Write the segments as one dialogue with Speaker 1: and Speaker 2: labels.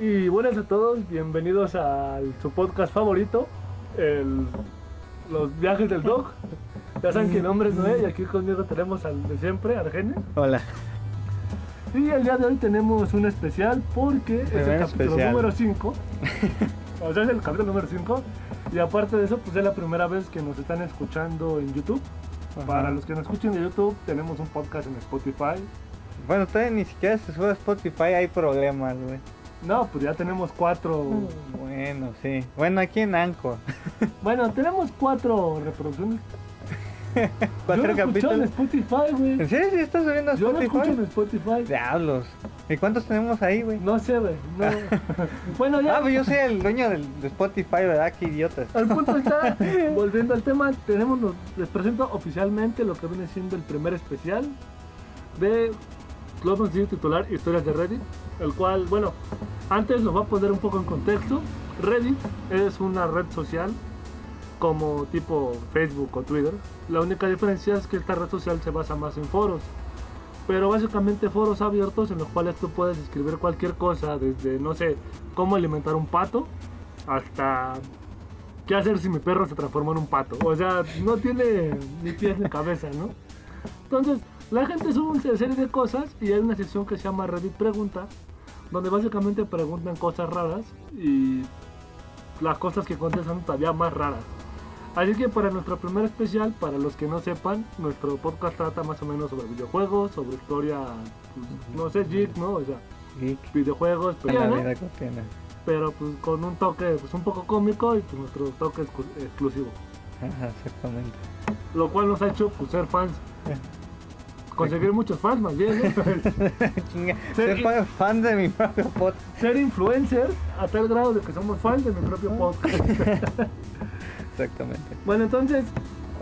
Speaker 1: Y buenas a todos, bienvenidos a su podcast favorito, el, Los viajes del dog. Ya saben que nombre es Noé y aquí conmigo tenemos al de siempre, Argenis.
Speaker 2: Hola.
Speaker 1: Y el día de hoy tenemos un especial porque es el
Speaker 2: Primer
Speaker 1: capítulo
Speaker 2: especial.
Speaker 1: número 5. o sea, es el capítulo número 5. Y aparte de eso, pues es la primera vez que nos están escuchando en YouTube.
Speaker 2: Ajá.
Speaker 1: Para los que nos escuchen de YouTube, tenemos un podcast en Spotify.
Speaker 2: Bueno, todavía ni siquiera se sube a Spotify, hay problemas, güey.
Speaker 1: No, pues ya tenemos cuatro.
Speaker 2: Bueno, sí. Bueno, aquí en Anco.
Speaker 1: Bueno, tenemos cuatro reproducciones.
Speaker 2: Cuatro
Speaker 1: Yo lo escucho en
Speaker 2: capítulos.
Speaker 1: Spotify, güey.
Speaker 2: ¿En serio sí estás subiendo a
Speaker 1: Yo lo escucho en
Speaker 2: Spotify?
Speaker 1: Spotify.
Speaker 2: Diablos. ¿Y cuántos tenemos ahí, güey?
Speaker 1: No sé, güey. No. bueno, ya.
Speaker 2: Ah, pues yo soy el dueño del, de Spotify, ¿verdad? Qué idiotas.
Speaker 1: Al punto está, volviendo al tema, tenemos los- les presento oficialmente lo que viene siendo el primer especial de lo hemos decidido titular Historias de Reddit, el cual, bueno, antes lo va a poner un poco en contexto. Reddit es una red social como tipo Facebook o Twitter. La única diferencia es que esta red social se basa más en foros. Pero básicamente foros abiertos en los cuales tú puedes escribir cualquier cosa, desde, no sé, cómo alimentar un pato, hasta qué hacer si mi perro se transforma en un pato. O sea, no tiene ni pies ni cabeza, ¿no? Entonces, la gente sube una serie de cosas y hay una sección que se llama Reddit Pregunta, donde básicamente preguntan cosas raras y las cosas que contestan todavía más raras. Así que para nuestro primer especial, para los que no sepan, nuestro podcast trata más o menos sobre videojuegos, sobre historia, pues, no sé, geek, ¿no? O sea,
Speaker 2: Geek.
Speaker 1: videojuegos, pero, pero pues con un toque pues un poco cómico y pues nuestro toque exclusivo.
Speaker 2: Ajá, exactamente.
Speaker 1: Lo cual nos ha hecho pues, ser fans. Conseguir muchos fans más bien,
Speaker 2: Ser fan- de mi propio podcast.
Speaker 1: ser influencer a tal grado de que somos fans de mi propio podcast.
Speaker 2: Exactamente.
Speaker 1: bueno, entonces,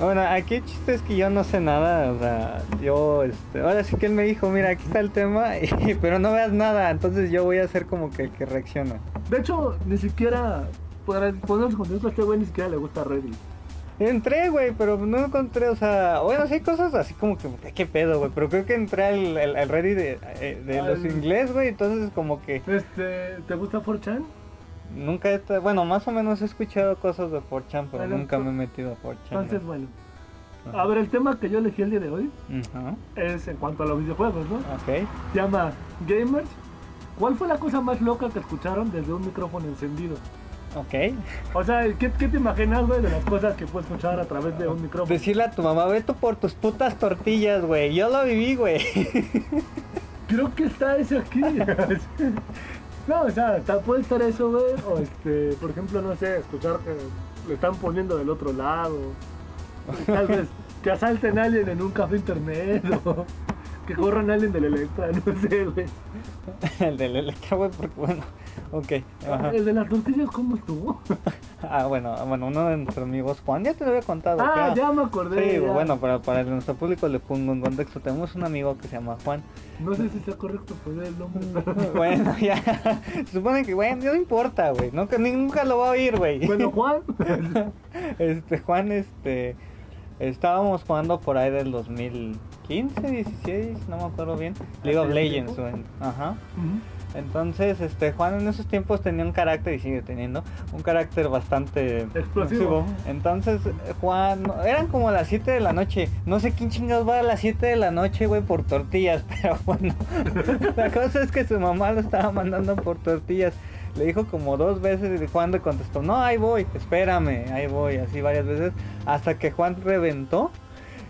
Speaker 2: Bueno, aquí el chiste es que yo no sé nada, o sea, yo, este, ahora sí que él me dijo, mira, aquí está el tema, y- pero no veas nada, entonces yo voy a ser como que el que reacciona.
Speaker 1: de hecho, ni siquiera, para ponernos contexto, a este güey ni siquiera le gusta Reddit.
Speaker 2: Entré, güey, pero no encontré, o sea, bueno, sí hay cosas así como que, ¿qué pedo, güey? Pero creo que entré al, al, al Reddit de, eh, los inglés, güey, entonces como que
Speaker 1: Este, ¿te gusta 4chan?
Speaker 2: nunca, he, tra- bueno, más o menos he escuchado cosas de 4chan, pero
Speaker 1: Bueno,
Speaker 2: nunca
Speaker 1: tú-
Speaker 2: me he metido a 4chan.
Speaker 1: Entonces, bueno.
Speaker 2: Ajá.
Speaker 1: A ver, el tema que yo elegí el día de hoy
Speaker 2: Ajá,
Speaker 1: es en cuanto a los videojuegos, ¿no?
Speaker 2: ok.
Speaker 1: Se llama Gamers. ¿Cuál fue la cosa más loca que escucharon desde un micrófono encendido?
Speaker 2: Ok.
Speaker 1: O sea, ¿qué, qué te imaginas, güey, de las cosas que puedes escuchar a través de un micrófono?
Speaker 2: Decirle a tu mamá, ve tú por tus putas tortillas, güey. Yo lo viví, güey.
Speaker 1: Creo que está eso aquí. no, o sea, puede estar eso, güey. O este, por ejemplo, no sé, escuchar que le están poniendo del otro lado. Tal vez que asalten a alguien en un café internet. O que corran a alguien del Electra, no sé, güey.
Speaker 2: El del Electra, güey, porque bueno. Ok. Ajá.
Speaker 1: El de las tortillas, ¿cómo estuvo?
Speaker 2: Ah, bueno, bueno, uno de nuestros amigos, Juan, ya te lo había contado.
Speaker 1: ah, ya me acordé.
Speaker 2: Sí,
Speaker 1: ya.
Speaker 2: bueno, para, para nuestro público le pongo en contexto. Tenemos un amigo que se llama Juan.
Speaker 1: No sé si sea correcto poner el nombre, pero...
Speaker 2: Bueno, ya. Se supone que, güey, no importa, güey. Nunca, nunca lo va a oír, güey.
Speaker 1: Bueno, Juan.
Speaker 2: Este, Juan, este. Estábamos jugando por ahí del 2015, 16, no me acuerdo bien. League of
Speaker 1: ¿Hace
Speaker 2: Legends, güey. Ajá. Entonces, este, Juan en esos tiempos tenía un carácter, y sigue teniendo, un carácter bastante
Speaker 1: Explosivo.
Speaker 2: Entonces, Juan, eran como las 7 de la noche. No sé quién chingados va a las 7 de la noche, güey, por tortillas, pero bueno. la cosa es que su mamá lo estaba mandando por tortillas. Le dijo como dos veces y Juan le contestó, no, ahí voy, espérame, ahí voy, así varias veces. Hasta que Juan reventó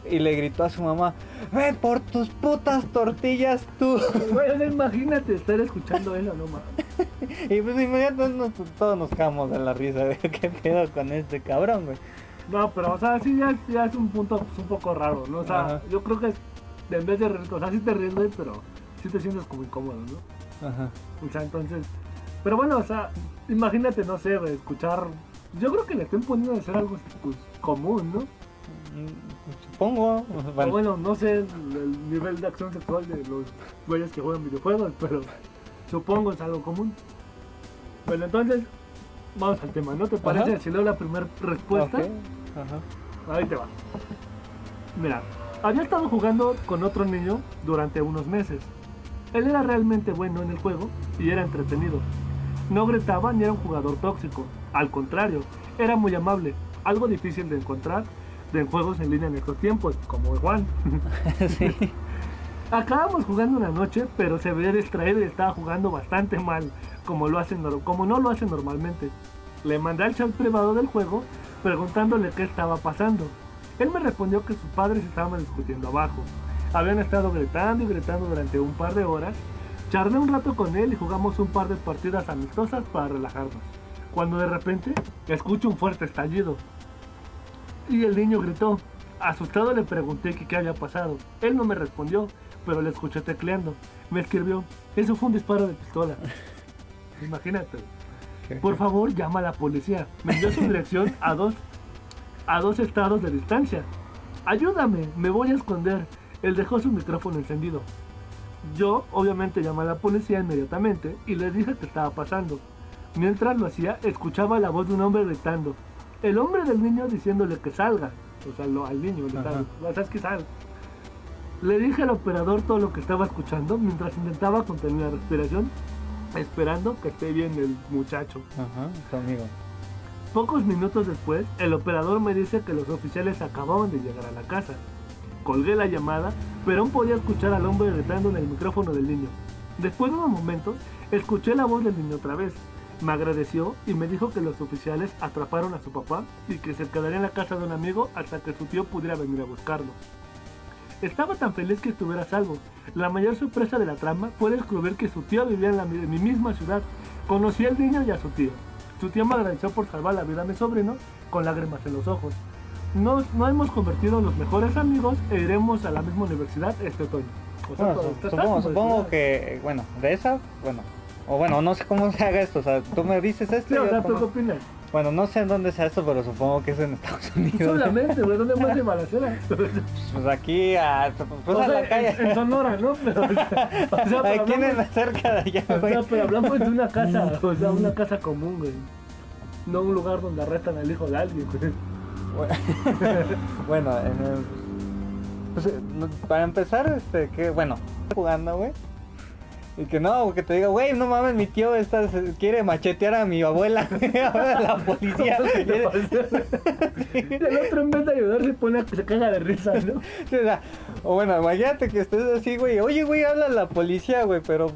Speaker 2: y le gritó a su mamá, ve por tus putas tortillas tú.
Speaker 1: Güey, o sea, imagínate estar escuchando eso, no mames.
Speaker 2: Y pues inmediatamente todos nos cagamos de la risa, güey. ¿Qué pedo con este cabrón, güey?
Speaker 1: No, pero, o sea, sí, ya, ya es un punto pues, un poco raro, ¿no? O sea,
Speaker 2: Ajá.
Speaker 1: yo creo que es- en vez de reírte, o sea, sí te ríes, güey, pero sí te sientes como incómodo, ¿no?
Speaker 2: Ajá.
Speaker 1: O sea, entonces. Pero bueno, o sea, imagínate, no sé, güey, escuchar. Yo creo que le estén poniendo a hacer algo pues, común, ¿no?
Speaker 2: Supongo. Bueno,
Speaker 1: bueno, no sé el, el nivel de acción sexual de los güeyes que juegan videojuegos, pero supongo es algo común. Bueno, entonces, vamos al tema, ¿no te parece?
Speaker 2: Ajá.
Speaker 1: Si leo la primera respuesta.
Speaker 2: Ajá.
Speaker 1: Ahí te va. Mira, había estado jugando con otro niño durante unos meses. Él era realmente bueno en el juego y era entretenido. No gritaba ni era un jugador tóxico. Al contrario, era muy amable, algo difícil de encontrar de juegos en línea en estos tiempos, como Juan.
Speaker 2: sí.
Speaker 1: Acabamos jugando una noche, pero se veía distraído y estaba jugando bastante mal, como, lo hacen, nor- como no lo hace normalmente. Le mandé al chat privado del juego preguntándole qué estaba pasando. Él me respondió que sus padres estaban discutiendo abajo. Habían estado gritando y gritando durante un par de horas. Charlé un rato con él y jugamos un par de partidas amistosas para relajarnos. Cuando de repente escucho un fuerte estallido. Y el niño gritó. Asustado le pregunté que qué había pasado. Él no me respondió, pero le escuché tecleando. Me escribió, eso fue un disparo de pistola. Imagínate. Por favor, llama a la policía. Me envió su dirección a dos, a dos estados de distancia. Ayúdame, me voy a esconder. Él dejó su micrófono encendido. Yo, obviamente, llamé a la policía inmediatamente y le dije qué estaba pasando. Mientras lo hacía, escuchaba la voz de un hombre gritando. El hombre del niño diciéndole que salga. O sea, lo- al niño gritando. ¿Sabes que sal? Le dije al operador todo lo que estaba escuchando mientras intentaba contener la respiración, esperando que esté bien el muchacho.
Speaker 2: Ajá, tu amigo.
Speaker 1: Pocos minutos después, el operador me dice que los oficiales acababan de llegar a la casa. Colgué la llamada, pero aún podía escuchar al hombre gritando en el micrófono del niño. Después de unos momentos, escuché la voz del niño otra vez. Me agradeció y me dijo que los oficiales atraparon a su papá y que se quedaría en la casa de un amigo hasta que su tío pudiera venir a buscarlo. Estaba tan feliz que estuviera a salvo. La mayor sorpresa de la trama fue descubrir que su tío vivía en, la, mi- en mi misma ciudad. Conocí al niño y a su tío. Su tío me agradeció por salvar la vida a mi sobrino con lágrimas en los ojos. Nos, nos hemos convertido en los mejores amigos e iremos a la misma universidad este otoño. O sea,
Speaker 2: Bueno, supongo que, bueno, de esa, bueno, o bueno, no sé cómo se haga esto, o sea, tú me dices esto. Y
Speaker 1: o
Speaker 2: yo
Speaker 1: sea, ¿tú
Speaker 2: como-
Speaker 1: qué opinas?
Speaker 2: Bueno, no sé en dónde sea esto, pero supongo que es en Estados Unidos.
Speaker 1: Solamente, güey, ¿dónde más de balacera?
Speaker 2: Pues aquí, a, pues
Speaker 1: O
Speaker 2: a
Speaker 1: sea,
Speaker 2: la calle.
Speaker 1: en, en Sonora, ¿no? Pero, o sea, o pero
Speaker 2: Aquí
Speaker 1: hablamos-
Speaker 2: cerca de allá,
Speaker 1: O
Speaker 2: güey.
Speaker 1: sea, pero hablamos de una casa, o sea, una casa común, güey. No un lugar donde arrestan al hijo de alguien, güey.
Speaker 2: bueno, en el- pues, eh, para empezar, este, que, bueno, jugando, güey. Y que no, que te diga, güey, no mames, mi tío está, quiere machetear a mi abuela, Ahora la policía.
Speaker 1: El otro en vez de ayudar se pone a que se caga de risa, ¿no?
Speaker 2: Sí, o, sea, o bueno, imagínate que estés así, güey. Oye, güey, habla la policía, güey, pero,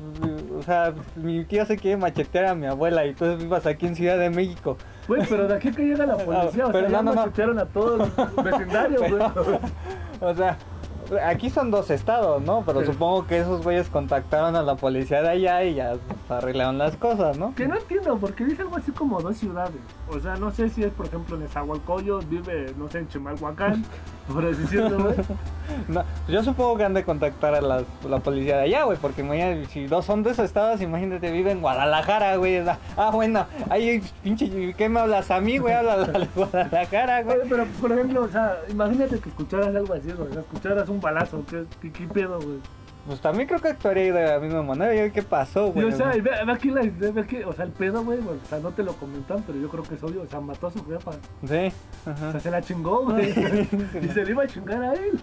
Speaker 2: o sea, mi tío se quiere machetear a mi abuela y tú vivas aquí en Ciudad de México.
Speaker 1: Güey, pero de aquí que llega la policía, o sea,
Speaker 2: Pero
Speaker 1: ya
Speaker 2: no, no, no.
Speaker 1: machucharon a todos los vecindarios, güey.
Speaker 2: O sea, aquí son dos estados, ¿no? Pero
Speaker 1: Sí.
Speaker 2: supongo que esos güeyes contactaron a la policía de allá y ya arreglaron las cosas, ¿no?
Speaker 1: Que no entiendo, porque dice algo así como dos ciudades. O sea, no sé si es, por ejemplo, en Esahualcoyos, vive, no sé, en Chimalhuacán, por así decirlo, güey.
Speaker 2: No, yo supongo que han de contactar a las- la policía de allá, güey, porque imagínate, si dos son de esos estados, imagínate, vive en Guadalajara, güey. Ah, bueno, ahí, pinche, ¿qué me hablas a mí, güey? Habla de Guadalajara, güey.
Speaker 1: Oye, pero, por ejemplo, o sea, imagínate que escucharas algo así, güey. O sea, escucharas un balazo, ¿qué, qué, qué pedo, güey?
Speaker 2: Pues también creo que actuaría de la misma manera. ¿qué pasó,
Speaker 1: Y,
Speaker 2: güey?
Speaker 1: o sea, y ve, ve aquí la, ve aquí, o sea, el pedo, güey, o sea, no te lo comentan, pero yo creo que es obvio, o sea, mató a su jefa.
Speaker 2: Sí,
Speaker 1: O
Speaker 2: ajá.
Speaker 1: sea, se la chingó, güey. y se le iba a chingar a él.
Speaker 2: Sí,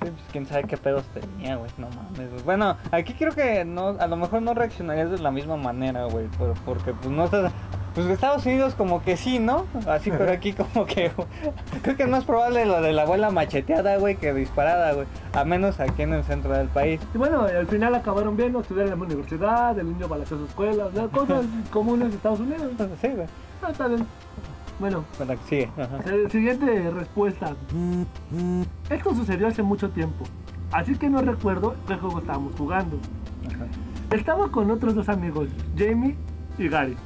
Speaker 2: pues quién sabe qué pedos tenía, güey. No mames. Bueno, aquí creo que no, a lo mejor no reaccionarías de la misma manera, güey. por- Porque pues no estás. Pues Estados Unidos como que sí, ¿no? Así, pero aquí como que. Creo que es más probable lo de la abuela macheteada, güey, que disparada, güey. A menos aquí en el centro del país.
Speaker 1: Y bueno, al final acabaron bien, ¿no? estudiaron en la universidad, el niño balació su escuela, o sea, cosas comunes de Estados Unidos.
Speaker 2: Sí, güey.
Speaker 1: Ah, está bien. Bueno,
Speaker 2: Bueno, sigue. Ajá.
Speaker 1: eh, siguiente respuesta. Esto sucedió hace mucho tiempo, así que no recuerdo qué juego estábamos jugando.
Speaker 2: Ajá.
Speaker 1: Estaba con otros dos amigos, Jamie y Gary.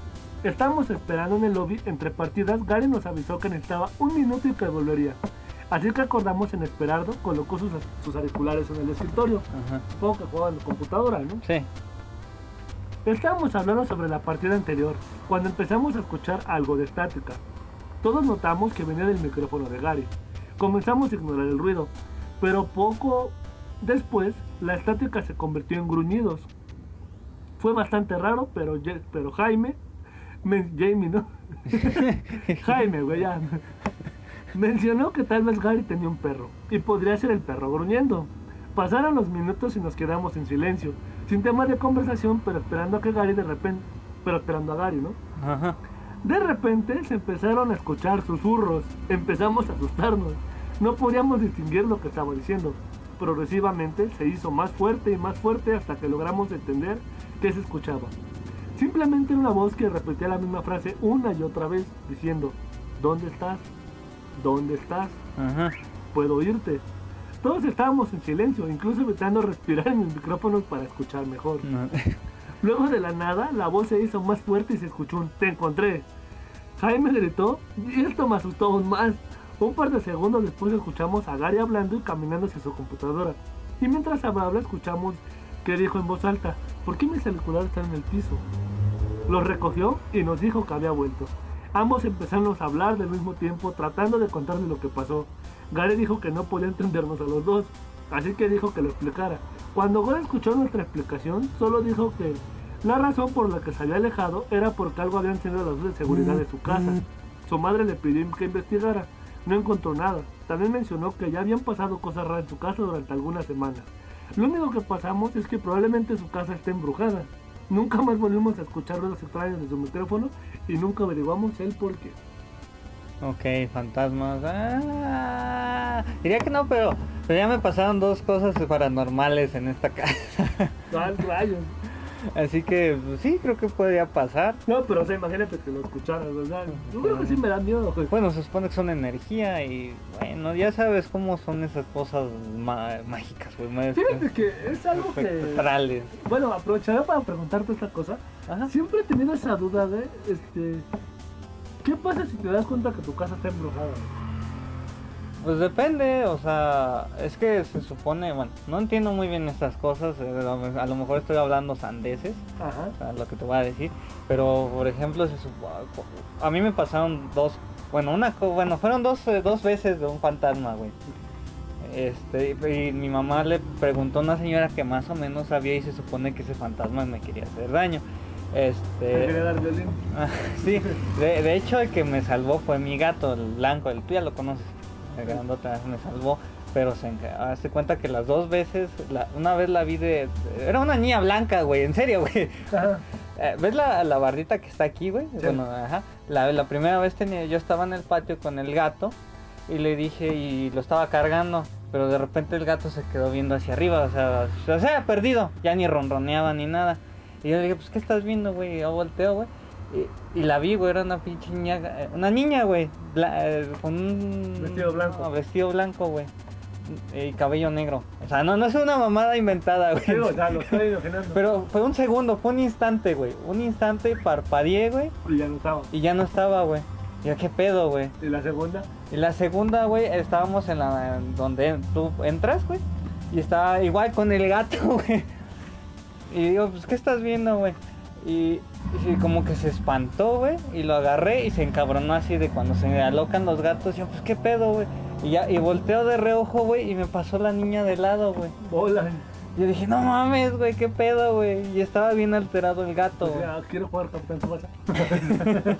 Speaker 1: Estábamos esperando en el lobby entre partidas. Gary nos avisó que necesitaba un minuto y que volvería. Así que acordamos en esperarlo, colocó sus, sus auriculares en el escritorio.
Speaker 2: Ajá.
Speaker 1: Supongo que jugaba en la computadora, ¿no?
Speaker 2: Sí.
Speaker 1: Estábamos hablando sobre la partida anterior, cuando empezamos a escuchar algo de estática. Todos notamos que venía del micrófono de Gary. Comenzamos a ignorar el ruido, pero poco después la estática se convirtió en gruñidos. Fue bastante raro, pero, pero Jaime, Jamie, ¿no? Jaime, güey, ya. Mencionó que tal vez Gary tenía un perro y podría ser el perro gruñendo. Pasaron los minutos y nos quedamos en silencio. sin tema de conversación, pero esperando a que Gary de repente, pero esperando a Gary, ¿no?
Speaker 2: Ajá.
Speaker 1: De repente se empezaron a escuchar susurros, empezamos a asustarnos, no podíamos distinguir lo que estaba diciendo. Progresivamente se hizo más fuerte y más fuerte hasta que logramos entender qué se escuchaba. Simplemente era una voz que repetía la misma frase una y otra vez, diciendo, ¿dónde estás? ¿Dónde estás?
Speaker 2: Ajá.
Speaker 1: Puedo oírte. Todos estábamos en silencio, incluso evitando respirar en el micrófono para escuchar mejor.
Speaker 2: No.
Speaker 1: Luego de la nada, la voz se hizo más fuerte y se escuchó un te encontré. Jaime gritó y esto me asustó aún más. Un par de segundos después escuchamos a Gary hablando y caminando hacia su computadora. Y mientras hablaba escuchamos que dijo en voz alta, ¿por qué mi celular está en el piso? Lo recogió y nos dijo que había vuelto. Ambos empezamos a hablar del mismo tiempo tratando de contarle lo que pasó. Gary dijo que no podía entendernos a los dos, así que dijo que lo explicara. Cuando Gary escuchó nuestra explicación, solo dijo que la razón por la que se había alejado era porque algo había encendido las luces de seguridad de su casa. Su madre le pidió que investigara. No encontró nada. También mencionó que ya habían pasado cosas raras en su casa durante algunas semanas. Lo único que pasamos es que probablemente su casa esté embrujada. Nunca más volvimos a escuchar ruidos extraños de su micrófono y nunca averiguamos el por qué.
Speaker 2: Ok, fantasmas. Ah, diría que no, pero, pero ya me pasaron dos cosas paranormales en esta casa.
Speaker 1: ¿Cuál rayos?
Speaker 2: Así que pues, sí, creo que podría pasar.
Speaker 1: No, pero o sea, imagínate que lo escucharas, ¿verdad? Yo creo que sí me da miedo, güey.
Speaker 2: Bueno, se supone que son energía y bueno, ya sabes cómo son esas cosas mágicas, güey.
Speaker 1: Fíjate que es algo que... Bueno, aprovecharé para preguntarte esta cosa.
Speaker 2: Ajá.
Speaker 1: Siempre he tenido esa duda de, este... ¿Qué pasa si te das cuenta que tu casa está embrujada? güey?
Speaker 2: Pues depende, o sea, es que se supone, bueno, no entiendo muy bien estas cosas, eh, a lo- mejor estoy hablando sandeces,
Speaker 1: Ajá.
Speaker 2: o sea, lo que te voy a decir, pero por ejemplo, se supo- a mí me pasaron dos, bueno, una, bueno, fueron dos, eh, dos veces de un fantasma, güey. Este, y mi mamá le preguntó a una señora que más o menos sabía y se supone que ese fantasma me quería hacer daño.
Speaker 1: Te
Speaker 2: Este, sí, de, de hecho el que me salvó fue mi gato, el blanco, el tú ya lo conoces, me salvó, pero se hace cuenta que las dos veces, la- una vez la vi de... Era una niña blanca, güey, en serio, güey. Eh, ¿Ves la, la bardita que está aquí, güey?
Speaker 1: Sí.
Speaker 2: Bueno, ajá. La, la primera vez tenía, yo estaba en el patio con el gato y le dije y lo estaba cargando, pero de repente el gato se quedó viendo hacia arriba, o sea, o sea, perdido, ya ni ronroneaba ni nada. Y yo le dije, pues, ¿qué estás viendo, güey? Yo volteo, güey. Y, y la vi, güey, era una pinche niña, eh, una niña, güey, bla- eh, con un...
Speaker 1: Vestido blanco.
Speaker 2: no, vestido blanco, güey. Y cabello negro. O sea, no, no es una mamada inventada, güey.
Speaker 1: Sí, o sea, lo estoy imaginando.
Speaker 2: Pero fue un segundo, fue un instante, güey. Un instante parpadeé, güey.
Speaker 1: Y ya no estaba.
Speaker 2: Y ya no estaba, güey. Y yo, ¿qué pedo, güey?
Speaker 1: Y la segunda,
Speaker 2: Y la segunda, güey, estábamos en la en donde tú entras, güey. Y estaba igual con el gato, güey. Y digo, pues, ¿qué estás viendo, güey? Y, como que se espantó, güey. Y lo agarré y se encabronó así de cuando se alocan los gatos. Yo, pues, ¿qué pedo, güey? Y ya, y volteo de reojo, güey. Y me pasó la niña de lado, güey.
Speaker 1: bola.
Speaker 2: Y yo dije, no mames, güey, ¿qué pedo, güey? Y estaba bien alterado el gato,
Speaker 1: O
Speaker 2: güey.
Speaker 1: sea, quiero jugar campeón.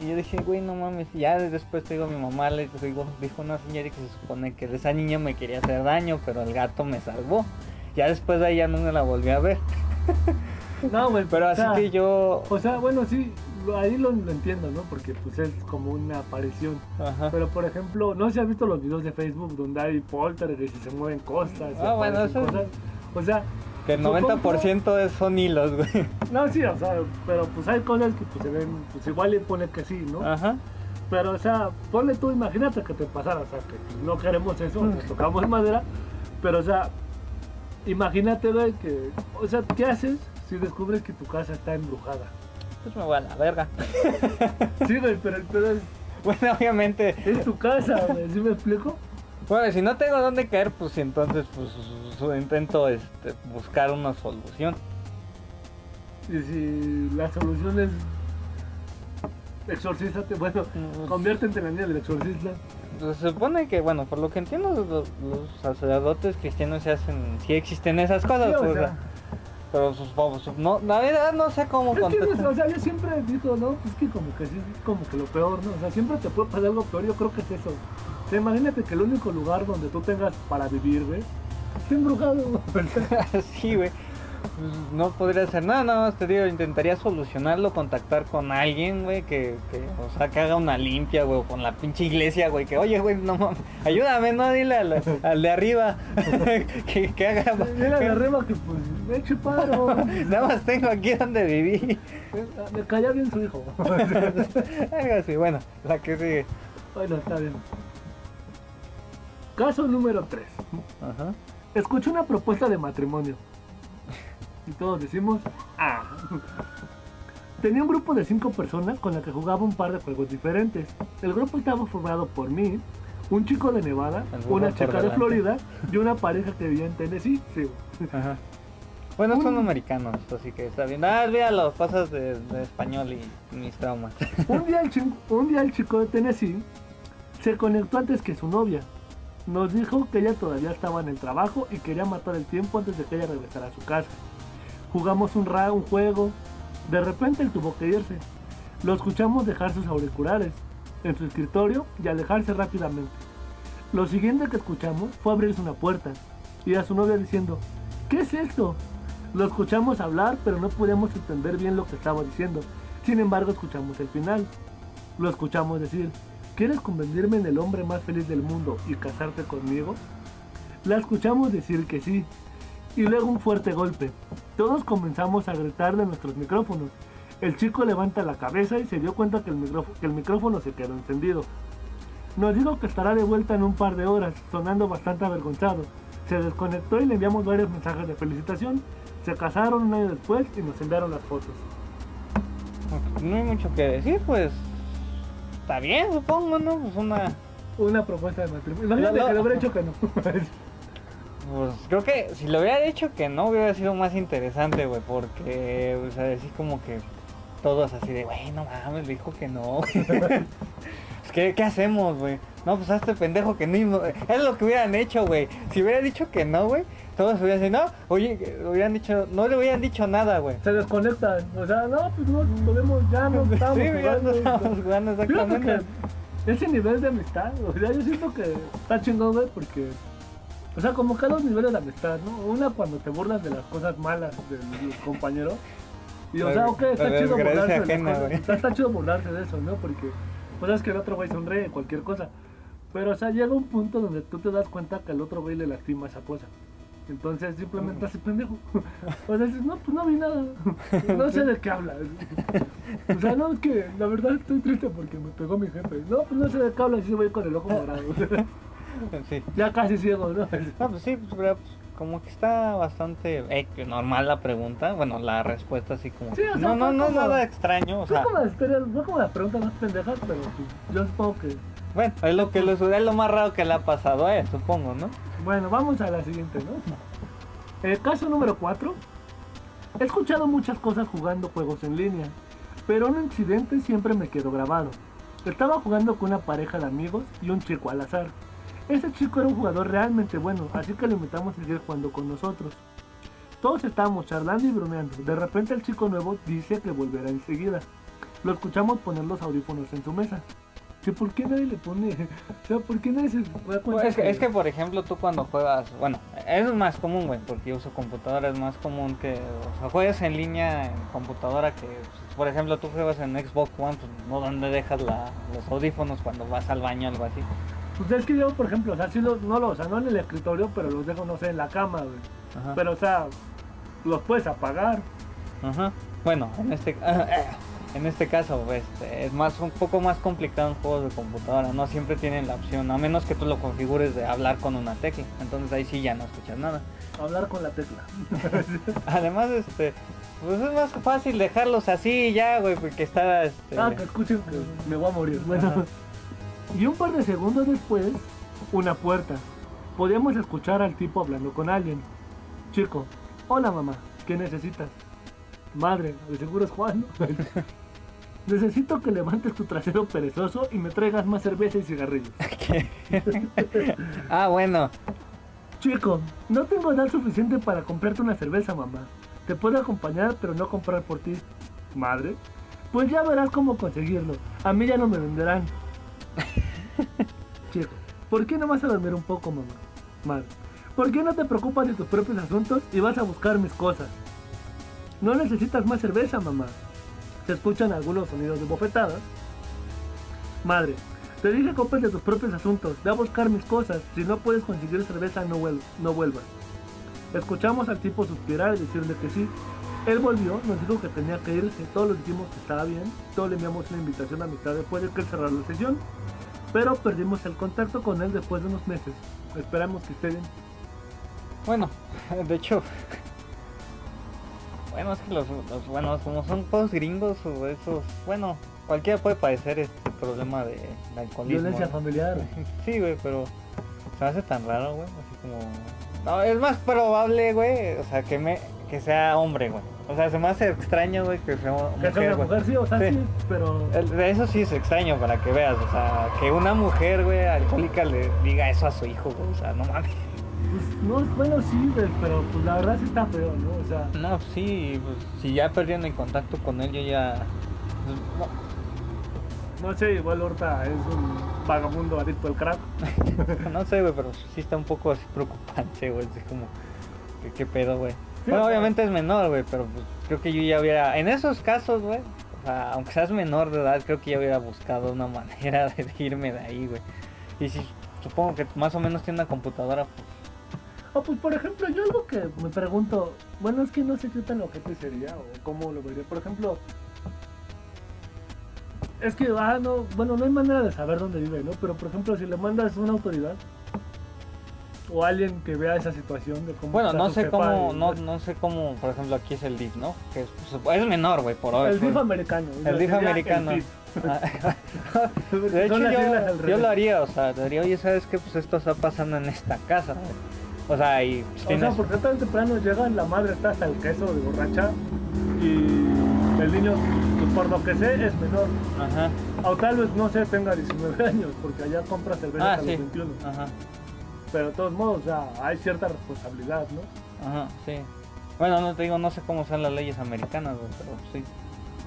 Speaker 2: Y yo dije, güey, no mames. Y ya después te digo, a mi mamá le digo, dijo una señora que se supone que esa niña me quería hacer daño, pero el gato me salvó. Ya después de ahí ya no me la volví a ver.
Speaker 1: No, güey,
Speaker 2: Pero
Speaker 1: o
Speaker 2: así
Speaker 1: sea,
Speaker 2: que yo.
Speaker 1: O sea, bueno, sí, ahí lo, lo entiendo, ¿no? Porque pues es como una aparición.
Speaker 2: Ajá.
Speaker 1: Pero por ejemplo, no sé si has visto los videos de Facebook donde hay poltergeist y se mueven cosas. y
Speaker 2: Ah, bueno,
Speaker 1: aparecen
Speaker 2: eso-
Speaker 1: cosas. O sea,
Speaker 2: Que el
Speaker 1: supongo-
Speaker 2: 90% es- son hilos, güey.
Speaker 1: no, sí, o sea, pero pues hay cosas que pues se ven, pues igual le pone que sí, ¿no?
Speaker 2: Ajá.
Speaker 1: Pero, o sea, ponle tú, imagínate que te pasara, o sea, que no queremos eso, nos tocamos madera, pero, o sea, imagínate, güey, que, o sea, ¿qué haces si descubres que tu casa está embrujada?
Speaker 2: Pues me voy a la verga.
Speaker 1: Sí, güey, pero el pedo es,
Speaker 2: Bueno, obviamente.
Speaker 1: es tu casa, güey, ¿sí me explico?
Speaker 2: Bueno, si no tengo dónde caer, pues entonces pues intento este, buscar una solución.
Speaker 1: Y si la solución es exorcízate, bueno,
Speaker 2: Mm.
Speaker 1: conviértete en la niña del exorcista.
Speaker 2: Pues, se supone que, bueno, por lo que entiendo, los, los sacerdotes cristianos se hacen, sí existen esas cosas,
Speaker 1: Sí, o
Speaker 2: pues,
Speaker 1: sea,
Speaker 2: pero sus pues, no, la verdad no sé cómo
Speaker 1: es que, o sea, yo siempre digo, no, pues que como que sí, es como que lo peor, ¿no? O sea, siempre te puede pasar algo peor, yo creo que es eso. O sea, imagínate que el único lugar donde tú tengas para vivir, güey, está embrujado,
Speaker 2: sí, güey. No podría hacer nada, nada más te digo, intentaría solucionarlo, contactar con alguien, güey, que, que, o sea, que haga una limpia, güey, con la pinche iglesia, güey, que, oye, güey, no mames, ayúdame, no, dile al, al de arriba, que, que haga...
Speaker 1: Dile al de arriba que, pues, me eche paro.
Speaker 2: nada más tengo aquí donde viví.
Speaker 1: Me calla bien su hijo.
Speaker 2: Algo así, bueno, la que sigue.
Speaker 1: Bueno, está bien. Caso número 3.
Speaker 2: Ajá.
Speaker 1: Escuché una propuesta de matrimonio. Y todos decimos, ah. Tenía un grupo de cinco personas con la que jugaba un par de juegos diferentes. El grupo estaba formado por mí, un chico de Nevada, una chica de. Florida y una pareja que vivía en Tennessee. Sí.
Speaker 2: Ajá. Bueno, son americanos, así que está bien. Ah, los pasas de, de español y mis traumas.
Speaker 1: Un día, el chi- un día el chico de Tennessee se conectó antes que su novia. Nos dijo que ella todavía estaba en el trabajo y quería matar el tiempo antes de que ella regresara a su casa. Jugamos un ra un juego. De repente él tuvo que irse. Lo escuchamos dejar sus auriculares en su escritorio y alejarse rápidamente. Lo siguiente que escuchamos fue abrirse una puerta y a su novia diciendo, ¿qué es esto? Lo escuchamos hablar pero no podíamos entender bien lo que estaba diciendo. Sin embargo escuchamos el final. Lo escuchamos decir, ¿quieres convertirme en el hombre más feliz del mundo y casarte conmigo? La escuchamos decir que sí. Y luego un fuerte golpe. Todos comenzamos a gritar de nuestros micrófonos. El chico levanta la cabeza y se dio cuenta que el, micrófono, que el micrófono se quedó encendido. Nos dijo que estará de vuelta en un par de horas, sonando bastante avergonzado. Se desconectó y le enviamos varios mensajes de felicitación. Se casaron un año después y nos enviaron las fotos.
Speaker 2: No hay mucho que decir, pues. Está bien, supongo, ¿no? Pues una.
Speaker 1: Una propuesta de matrimonio. Imagínate
Speaker 2: No, no.
Speaker 1: que le hubiera dicho que no.
Speaker 2: Pues creo que si lo hubiera dicho que no, hubiera sido más interesante, güey. Porque, o sea, decir como que todos así de, güey, no mames, dijo que no. Pues, ¿qué, ¿Qué hacemos, güey? No, pues a este pendejo que no. Es lo que hubieran hecho, güey. Si hubiera dicho que no, güey, todos hubieran dicho, no, oye, hubieran dicho, no le hubieran dicho nada, güey.
Speaker 1: Se desconectan. O sea, no, pues no podemos, ya no estamos
Speaker 2: Sí, ya no
Speaker 1: jugando.
Speaker 2: estamos jugando exactamente.
Speaker 1: que ese nivel de amistad, o sea, yo siento que está chingón, güey, porque. O sea, como dos niveles de amistad, ¿no? Una cuando te burlas de las cosas malas del compañero. Y o sea, ok, está chido burlarse de las cosas. Está, está chido burlarse de eso, ¿no? Porque, pues es que el otro güey sonríe de cualquier cosa. Pero, o sea, llega un punto donde tú te das cuenta que al otro güey le lastima esa cosa. Entonces simplemente hace pendejo. O sea, dices, no, pues no vi nada. No sé de qué hablas. O sea, no, es que la verdad estoy triste porque me pegó mi jefe. No, pues no sé de qué hablas y voy con el ojo morado.
Speaker 2: Sí.
Speaker 1: Ya casi ciego, ¿no?
Speaker 2: No, pues sí, pues, pero, pues, como que está bastante eh, normal la pregunta. Bueno, la respuesta así como.
Speaker 1: Sí, o sea,
Speaker 2: no, no, no
Speaker 1: como-
Speaker 2: nada extraño. O sea,
Speaker 1: como las historias, fue como las preguntas más pendejas, pero yo supongo que.
Speaker 2: bueno, es lo que lo, es lo más raro que le ha pasado a él, supongo, ¿no?
Speaker 1: Bueno, vamos a la siguiente, ¿no? El caso número 4. He escuchado muchas cosas jugando juegos en línea, pero un incidente siempre me quedó grabado. Estaba jugando con una pareja de amigos y un chico al azar. Ese chico era un jugador realmente bueno, así que lo invitamos a seguir jugando con nosotros. Todos estábamos charlando y bromeando. De repente el chico nuevo dice que volverá enseguida. Lo escuchamos poner los audífonos en su mesa. ¿Que ¿Por qué nadie le pone? O sea, ¿por qué nadie se da cuenta
Speaker 2: Pues es, que, es que, por ejemplo, tú cuando juegas, bueno, eso es más común, güey, porque yo uso computadora, es más común que, o sea, juegas en línea en computadora que, pues, por ejemplo, tú juegas en Xbox One, pues, no donde dejas la, los audífonos cuando vas al baño o algo así.
Speaker 1: Pues es que yo, por ejemplo, o sea, sí los, no los, o sea, no en el escritorio, pero los dejo, no sé, en la cama, güey.
Speaker 2: Ajá.
Speaker 1: Pero, o sea, los puedes apagar.
Speaker 2: Ajá. Bueno, en este en este caso este, es más un poco más complicado en juegos de computadora, no siempre tienen la opción, a menos que tú lo configures de hablar con una tecla. Entonces ahí sí ya no escuchas nada.
Speaker 1: Hablar con la tecla.
Speaker 2: Además, este pues es más fácil dejarlos así ya, güey, porque está este
Speaker 1: Ah, que escuchen que me voy a morir. Bueno.
Speaker 2: Ajá.
Speaker 1: Y un par de segundos después, una puerta. Podíamos escuchar al tipo hablando con alguien. Chico, hola mamá, ¿qué necesitas? Madre, de seguro es Juan. Necesito que levantes tu trasero perezoso y me traigas más cerveza y cigarrillos.
Speaker 2: Ah, bueno.
Speaker 1: Chico, no tengo edad suficiente para comprarte una cerveza, mamá. Te puedo acompañar, pero no comprar por ti. Madre, pues ya verás cómo conseguirlo. A mí ya no me venderán. Chico, ¿por qué no vas a dormir un poco, mamá? Madre, ¿por qué no te preocupas de tus propios asuntos y vas a buscar mis cosas? No necesitas más cerveza, mamá. Se escuchan algunos sonidos de bofetadas. Madre, te dije ocupes de tus propios asuntos. Ve a buscar mis cosas. Si no puedes conseguir cerveza, no, vuel- no vuelvas. Escuchamos al tipo suspirar y decirle que sí. Él volvió, nos dijo que tenía que irse. Todos le dijimos que estaba bien. Todos le enviamos una invitación a mitad después de que él cerrara la sesión. Pero perdimos el contacto con él después de unos meses. Esperamos que esté bien.
Speaker 2: Bueno, de hecho. Bueno, es que los, los- bueno, como son todos gringos o esos, bueno, cualquiera puede padecer este problema de, de alcoholismo.
Speaker 1: Violencia
Speaker 2: ¿no?
Speaker 1: familiar.
Speaker 2: Sí, güey, pero se me hace tan raro, güey, así como... No, es más probable, güey, o sea, que me que sea hombre, güey. O sea, se me hace extraño, güey, que sea
Speaker 1: Que sea una mujer, sí, o sea,
Speaker 2: Sí.
Speaker 1: sí, pero...
Speaker 2: Eso sí es extraño para que veas, o sea, que una mujer, güey, alcohólica le diga eso a su hijo, güey, o sea, no mames.
Speaker 1: Pues, no, bueno, sí, güey, pero pues la verdad sí está feo, ¿no? O sea,
Speaker 2: No, pues sí, pues, si ya perdieron el contacto con él, yo ya... pues, no,
Speaker 1: no sé, igual ahorita es un vagabundo adicto al crack.
Speaker 2: no sé, güey, pero sí está un poco así preocupante, güey, así como... ¿Qué, qué pedo, güey? Bueno,
Speaker 1: o sea-
Speaker 2: obviamente es menor, güey, pero pues, creo que yo ya hubiera... En esos casos, güey, o sea, aunque seas menor de edad, creo que ya hubiera buscado una manera de irme de ahí, güey. Y si supongo que más o menos tiene una computadora, pues,
Speaker 1: O pues, por ejemplo, yo algo que me pregunto, bueno, es que no sé qué tan ojete sería o cómo lo vería. Por ejemplo, es que, ah, no, bueno, no hay manera de saber dónde vive, ¿no? Pero, por ejemplo, si le mandas una autoridad o alguien que vea esa situación de cómo
Speaker 2: Bueno, no sé cómo,
Speaker 1: y-
Speaker 2: no, no sé cómo, por ejemplo, aquí es el DIF, ¿no? Que es, pues, es menor, güey, por hoy.
Speaker 1: El DIF americano.
Speaker 2: El DIF americano. De hecho, yo, yo lo haría, o sea, diría, oye, ¿sabes qué? Pues esto está pasando en esta casa. güey". O sea, y pues,
Speaker 1: O
Speaker 2: tienes...
Speaker 1: sea, porque tan temprano llega, la madre está hasta el queso de borracha y el niño, pues, por lo que sé, es menor.
Speaker 2: Ajá,
Speaker 1: O tal vez, no sé, tenga 19 años, porque allá compra cerveza
Speaker 2: ah, sí.
Speaker 1: los 21.
Speaker 2: Ajá,
Speaker 1: Pero de todos modos, o sea, hay cierta responsabilidad, ¿no?
Speaker 2: ajá, sí. Bueno, no te digo, no sé cómo son las leyes americanas, güey, pero sí.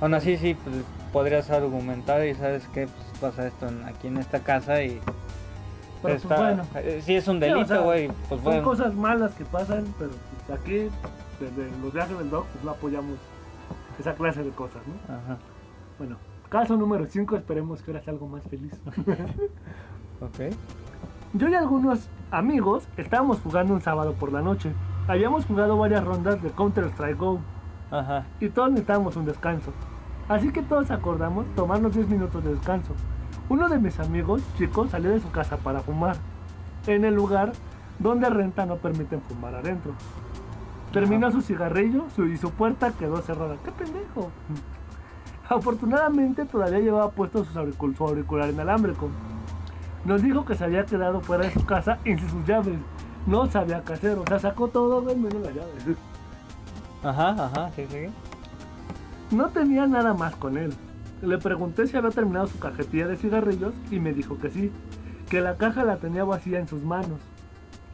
Speaker 2: Aún así, sí, pues, podrías argumentar y sabes qué, pues pasa esto en- aquí en esta casa y...
Speaker 1: Pero
Speaker 2: está,
Speaker 1: pues bueno,
Speaker 2: eh, sí es un
Speaker 1: Sí, o
Speaker 2: delito,
Speaker 1: sea,
Speaker 2: güey, pues
Speaker 1: son
Speaker 2: bueno.
Speaker 1: cosas malas que pasan, pero pues, aquí, desde los viajes del dog, pues no apoyamos esa clase de cosas, ¿no?
Speaker 2: Ajá,
Speaker 1: Bueno, caso número 5, esperemos que ahora sea algo más feliz.
Speaker 2: ok.
Speaker 1: Yo y algunos amigos estábamos jugando un sábado por la noche. Habíamos jugado varias rondas de Counter Strike Go
Speaker 2: Ajá,
Speaker 1: y todos necesitábamos un descanso. Así que todos acordamos tomarnos 10 minutos de descanso. Uno de mis amigos, chicos, salió de su casa para fumar. En el lugar donde renta no permiten fumar adentro. Terminó su cigarrillo su- y su puerta quedó cerrada. ¡Qué pendejo! Afortunadamente todavía llevaba puesto sus auricul- su auricular inalámbrico. Nos dijo que se había quedado fuera de su casa y sin sus llaves. No sabía qué hacer, o sea, sacó todo, güey, menos las llaves.
Speaker 2: ajá, ajá, sí, sí.
Speaker 1: No tenía nada más con él. Le pregunté si había terminado su cajetilla de cigarrillos y me dijo que sí, que la caja la tenía vacía en sus manos.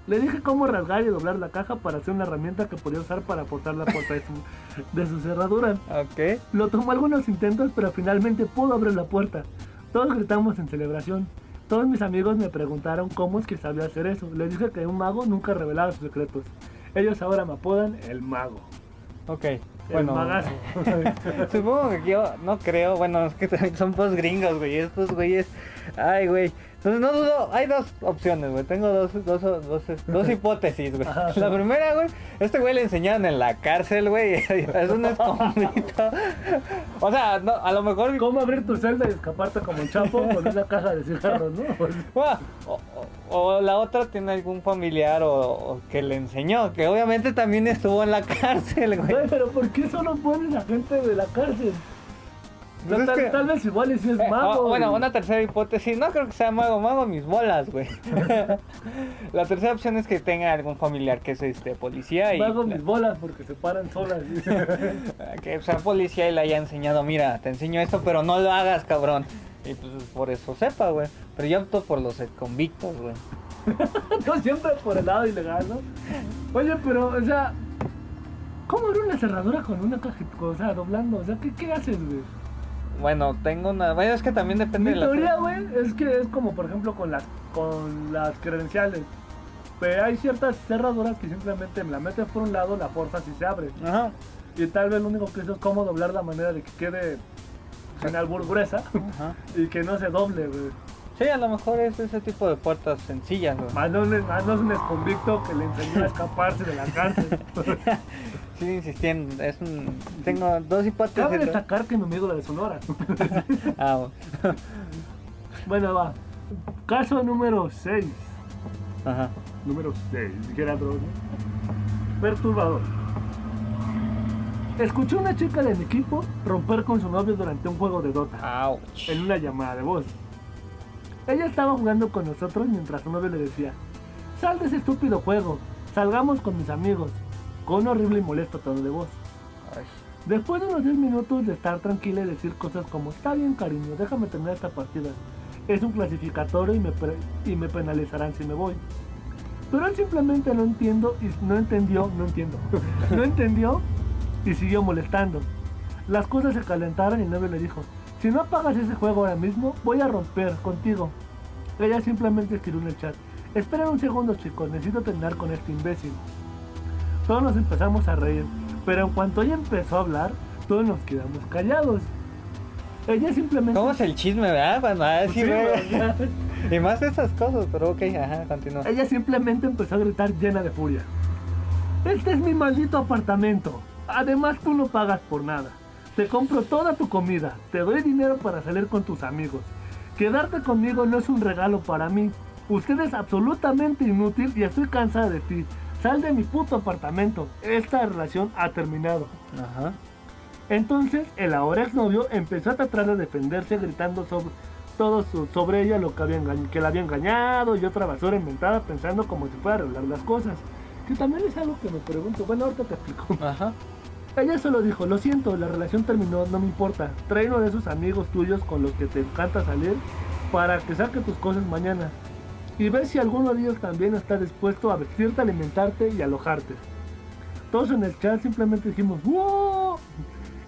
Speaker 1: Le dije cómo rasgar y doblar la caja para hacer una herramienta que podía usar para forzar la puerta de su, de su cerradura.
Speaker 2: Ok.
Speaker 1: Lo tomó algunos intentos, pero finalmente pudo abrir la puerta. Todos gritamos en celebración. Todos mis amigos me preguntaron cómo es que sabía hacer eso. Les dije que un mago nunca revelaba sus secretos. Ellos ahora me apodan el mago.
Speaker 2: Ok,
Speaker 1: El
Speaker 2: bueno.
Speaker 1: magazo.
Speaker 2: Supongo que yo no creo, bueno, es que son post gringos, güey, estos güeyes, ay, güey. Entonces no dudo, hay dos opciones, güey, tengo dos, dos, dos, dos hipótesis, güey. La primera, güey, este güey le enseñaron en la cárcel, güey, es un escondito. O sea, no, a lo mejor...
Speaker 1: ¿Cómo abrir tu celda y escaparte como un chapo con una caja de cigarros, no?
Speaker 2: Bueno, o, la otra tiene algún familiar o, o que le enseñó, que obviamente también estuvo en la cárcel, güey.
Speaker 1: Güey, pero ¿por qué solo pones a gente de la cárcel?
Speaker 2: Pues es
Speaker 1: tal,
Speaker 2: que-
Speaker 1: tal vez igual y si es
Speaker 2: Eh,
Speaker 1: mago.
Speaker 2: o- bueno, una tercera hipótesis, no creo que sea mago, mago mis bolas, güey. la tercera opción es que tenga algún familiar que es este policía y
Speaker 1: Mago mis bolas porque se paran solas.
Speaker 2: que sea policía y le haya enseñado, mira, te enseño esto, pero no lo hagas, cabrón. Y pues por eso sepa, güey. Pero yo opto por los convictos, güey.
Speaker 1: no siempre por el lado ilegal, ¿no? Oye, pero, o sea, ¿cómo abrir una cerradura con una caja, o sea, doblando? O sea, ¿qué, qué haces, güey?
Speaker 2: Bueno, tengo una, bueno, es que también depende
Speaker 1: Mi
Speaker 2: de la
Speaker 1: teoría, güey, es que es como, por ejemplo, con las, con las credenciales. Pero hay ciertas cerraduras que simplemente la metes por un lado, la forzas y se abre.
Speaker 2: Ajá.
Speaker 1: Y tal vez lo único que hizo es cómo doblar la manera de que quede sin albur gruesa
Speaker 2: Ajá.
Speaker 1: y que no se doble, güey.
Speaker 2: Sí, a lo mejor es ese tipo de puertas sencillas, güey.
Speaker 1: Más no, es- más no es un exconvicto que le enseñó a escaparse de la cárcel.
Speaker 2: Sigue insistiendo, es un... Tengo dos hipótesis.
Speaker 1: Cabe destacar que mi amigo la de Sonora.
Speaker 2: Ah, bueno.
Speaker 1: bueno, va. Caso número 6.
Speaker 2: Ajá.
Speaker 1: Número 6, Gerardo. Perturbador. Escuché a una chica de mi equipo romper con su novio durante un juego de Dota.
Speaker 2: Ouch.
Speaker 1: En una llamada de voz. Ella estaba jugando con nosotros mientras su novio le decía: Sal de ese estúpido juego, salgamos con mis amigos. Con un horrible y molesto tono de voz.
Speaker 2: Ay.
Speaker 1: Después de unos 10 minutos de estar tranquila y decir cosas como, está bien cariño, déjame terminar esta partida. Es un clasificatorio y me, y me penalizarán si me voy. Pero él simplemente no entiendo y no entendió, no entiendo, no entendió y siguió molestando. Las cosas se calentaron y el novio le dijo, si no apagas ese juego ahora mismo, voy a romper contigo. Ella simplemente escribió en el chat, esperen un segundo chicos, necesito terminar con este imbécil. Todos nos empezamos a reír, pero en cuanto ella empezó a hablar, todos nos quedamos callados. Ella simplemente...
Speaker 2: ¿Cómo es el chisme, verdad? Cuando ah, sí. Y más esas cosas, pero ok, ajá, continúa.
Speaker 1: Ella simplemente empezó a gritar llena de furia. Este es mi maldito apartamento. Además tú no pagas por nada. Te compro toda tu comida. Te doy dinero para salir con tus amigos. Quedarte conmigo no es un regalo para mí. Usted es absolutamente inútil y estoy cansada de ti. Sal de mi puto apartamento. Esta relación ha terminado.
Speaker 2: Ajá.
Speaker 1: Entonces el ahora exnovio empezó a tratar de defenderse gritando sobre todo su- sobre ella lo que, había que la había engañado y otra basura inventada pensando como si fuera a arreglar las cosas. Que también es algo que me pregunto. Bueno, ahorita te explico.
Speaker 2: Ajá.
Speaker 1: Ella solo dijo, lo siento, la relación terminó, no me importa. Trae uno de esos amigos tuyos con los que te encanta salir para que saque tus cosas mañana. Y ve si alguno de ellos también está dispuesto a vestirte, alimentarte y alojarte. Todos en el chat simplemente dijimos ¡Wow!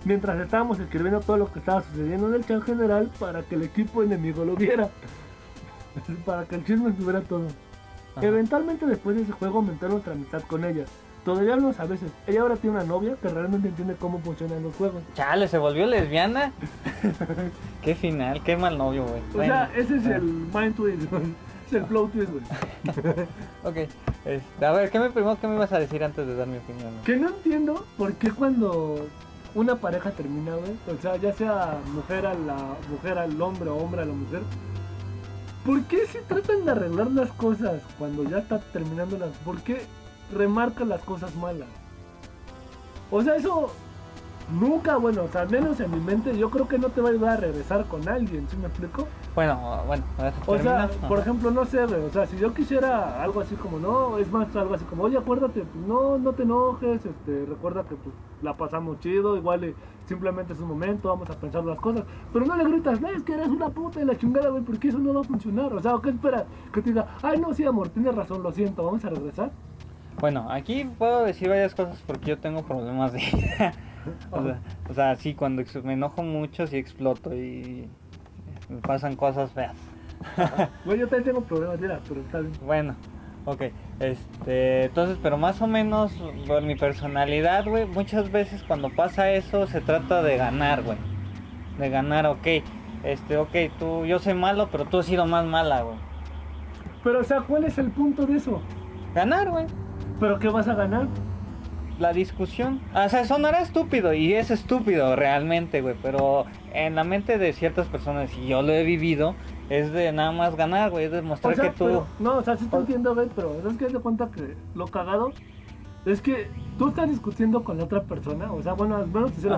Speaker 1: Mientras estábamos escribiendo todo lo que estaba sucediendo en el chat general para que el equipo enemigo lo viera. para que el chisme estuviera todo.
Speaker 2: Ajá.
Speaker 1: Eventualmente después de ese juego aumentaron nuestra amistad con ella. Todavía hablamos a veces. Ella ahora tiene una novia que realmente entiende cómo funcionan los juegos.
Speaker 2: Chale, ¿se volvió lesbiana? qué final, qué mal novio, güey.
Speaker 1: O
Speaker 2: Bueno,
Speaker 1: sea, ese es
Speaker 2: ah,
Speaker 1: el mind. Es el flow twist, güey.
Speaker 2: Ok, este, a ver, ¿qué me, primero, ¿qué me ibas a decir antes de dar mi opinión? güey?
Speaker 1: Que no entiendo por qué cuando una pareja termina, güey. O sea, ya sea mujer a la mujer al hombre o hombre a la mujer. ¿Por qué si tratan de arreglar las cosas cuando ya está terminando las... ¿Por qué remarcan las cosas malas? O sea, eso nunca, bueno, o sea, al menos en mi mente, yo creo que no te va a ayudar a regresar con alguien, ¿sí me explico?
Speaker 2: Bueno, bueno, a ver,
Speaker 1: O sea, por ejemplo, no sé, o sea, si yo quisiera algo así como, no, es más, algo así como, oye, acuérdate, pues, no, no te enojes, este, recuerda que pues la pasamos chido, igual eh, simplemente es un momento, vamos a pensar las cosas, pero no le gritas, no, es que eres una puta de la chingada, güey, porque eso no va a funcionar, o sea, ¿qué espera? Que te diga, ay, no, sí, amor, tienes razón, lo siento, vamos a regresar.
Speaker 2: Bueno, aquí puedo decir varias cosas porque yo tengo problemas de o, sea, o sea, sí, cuando me enojo mucho, sí exploto y me pasan cosas feas.
Speaker 1: Güey, yo también tengo problemas, mira, pero está bien.
Speaker 2: Bueno, ok. Este, entonces, pero más o menos por mi personalidad, güey, muchas veces cuando pasa eso se trata de ganar, güey. De ganar, ok. Este, ok, tú, yo soy malo, pero tú has sido más mala, güey.
Speaker 1: Pero, o sea, ¿cuál es el punto de eso?
Speaker 2: Ganar, güey.
Speaker 1: ¿Pero qué vas a ganar?
Speaker 2: La discusión. O sea, sonará estúpido y es estúpido realmente, güey. Pero en la mente de ciertas personas, y yo lo he vivido, es de nada más ganar, güey. Es demostrar
Speaker 1: O sea,
Speaker 2: que tú.
Speaker 1: pero- no, o sea, sí te
Speaker 2: o-
Speaker 1: entiendo, güey, pero es que de cuenta que lo cagado es que tú estás discutiendo con la otra persona, o sea, bueno, al menos te.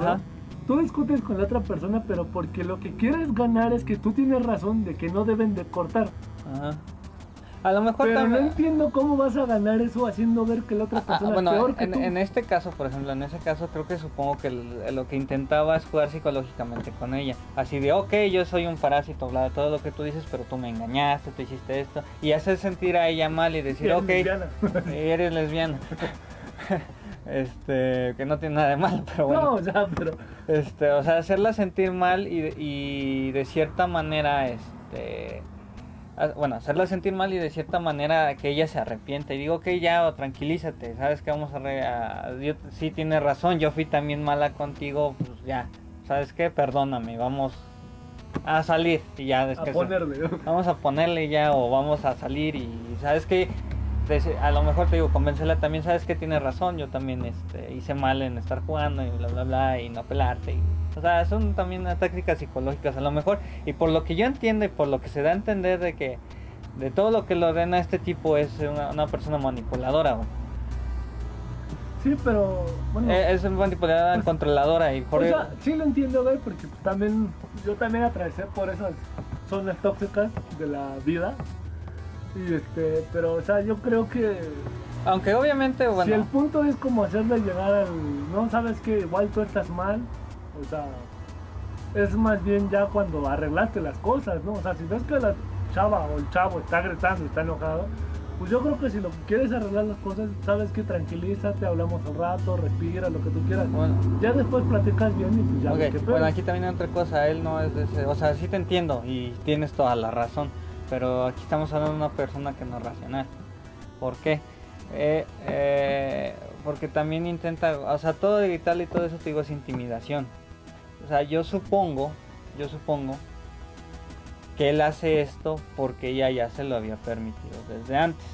Speaker 1: Tú discutes con la otra persona, pero porque lo que quieres ganar es que tú tienes razón de que no deben de cortar.
Speaker 2: Ajá. A lo mejor
Speaker 1: Pero no
Speaker 2: también.
Speaker 1: entiendo cómo vas a ganar eso haciendo ver que la otra
Speaker 2: Ah, ah,
Speaker 1: persona
Speaker 2: bueno,
Speaker 1: es peor que
Speaker 2: en,
Speaker 1: tú.
Speaker 2: en este caso, por ejemplo, en ese caso creo que supongo que lo que intentaba es jugar psicológicamente con ella. Así de, ok, yo soy un parásito, bla, todo lo que tú dices, pero tú me engañaste, tú hiciste esto. Y hacer sentir a ella mal y decir, ok,
Speaker 1: lesbiana.
Speaker 2: eres lesbiana. este, que no tiene nada de malo, pero bueno.
Speaker 1: No, o sea, pero
Speaker 2: Este, o sea, hacerla sentir mal y, de- y de cierta manera, este, bueno, hacerla sentir mal y de cierta manera que ella se arrepiente. Y digo, ok, ya, tranquilízate, sabes que vamos a... Re a- yo- sí, tienes razón, yo fui también mala contigo, pues ya, ¿sabes qué? Perdóname, vamos a salir y ya. es
Speaker 1: A
Speaker 2: que
Speaker 1: ponerle.
Speaker 2: vamos a ponerle ya o vamos a salir y sabes que a lo mejor te digo convencerla también sabes que tiene razón yo también este hice mal en estar jugando y bla bla bla y no pelarte y, o sea son también tácticas psicológicas a lo mejor y por lo que yo entiendo y por lo que se da a entender de que de todo lo que lo ordena este tipo es una, una persona manipuladora güey.
Speaker 1: Sí, pero bueno.
Speaker 2: Eh, es manipuladora
Speaker 1: Pues,
Speaker 2: controladora y por
Speaker 1: o sea, sí lo entiendo, güey, porque también yo también atravesé por esas zonas tóxicas de la vida. Y este, pero o sea, yo creo que
Speaker 2: aunque obviamente bueno
Speaker 1: si el punto es como hacerle llegar al no sabes que igual tú estás mal, o sea, es más bien ya cuando arreglaste las cosas, ¿no? O sea, si ves que la chava o el chavo está gritando, está enojado, pues yo creo que si lo que quieres arreglar las cosas, sabes que tranquilízate, hablamos un rato, respira, lo que tú quieras.
Speaker 2: bueno
Speaker 1: Ya después platicas bien y pues ya
Speaker 2: Ok,
Speaker 1: ves qué pedo.
Speaker 2: bueno, aquí también hay otra cosa, él no es de ese, o sea, sí te entiendo y tienes toda la razón, pero aquí estamos hablando de una persona que no es racional. ¿Por qué? Eh, eh, porque también intenta, o sea, todo digital y todo eso te digo es intimidación. O sea, yo supongo, yo supongo que él hace esto porque ella ya se lo había permitido desde antes.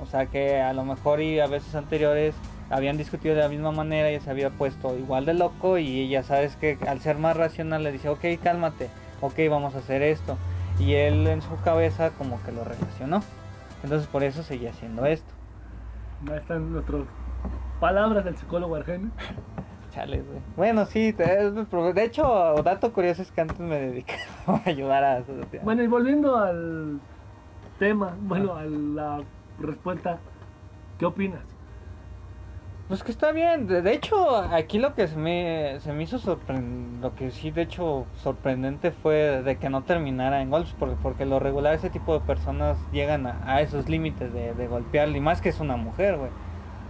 Speaker 2: O sea que a lo mejor y a veces anteriores habían discutido de la misma manera y se había puesto igual de loco y ella sabes que al ser más racional le dice, ok, cálmate, ok, vamos a hacer esto. Y él en su cabeza como que lo relacionó. Entonces por eso seguía haciendo esto.
Speaker 1: Ahí están nuestras palabras del psicólogo Argenio.
Speaker 2: Chale, güey. Bueno, sí, de hecho, dato curioso es que antes me dedicaba a ayudar a...
Speaker 1: Bueno, y volviendo al tema, bueno, a la respuesta, ¿qué opinas?
Speaker 2: Pues que está bien. De, hecho, aquí lo que se me, se me hizo sorprendente, lo que sí de hecho sorprendente fue de que no terminara en golpes, porque, porque lo regular ese tipo de personas llegan a, a esos límites de, de golpear, y más que es una mujer, güey.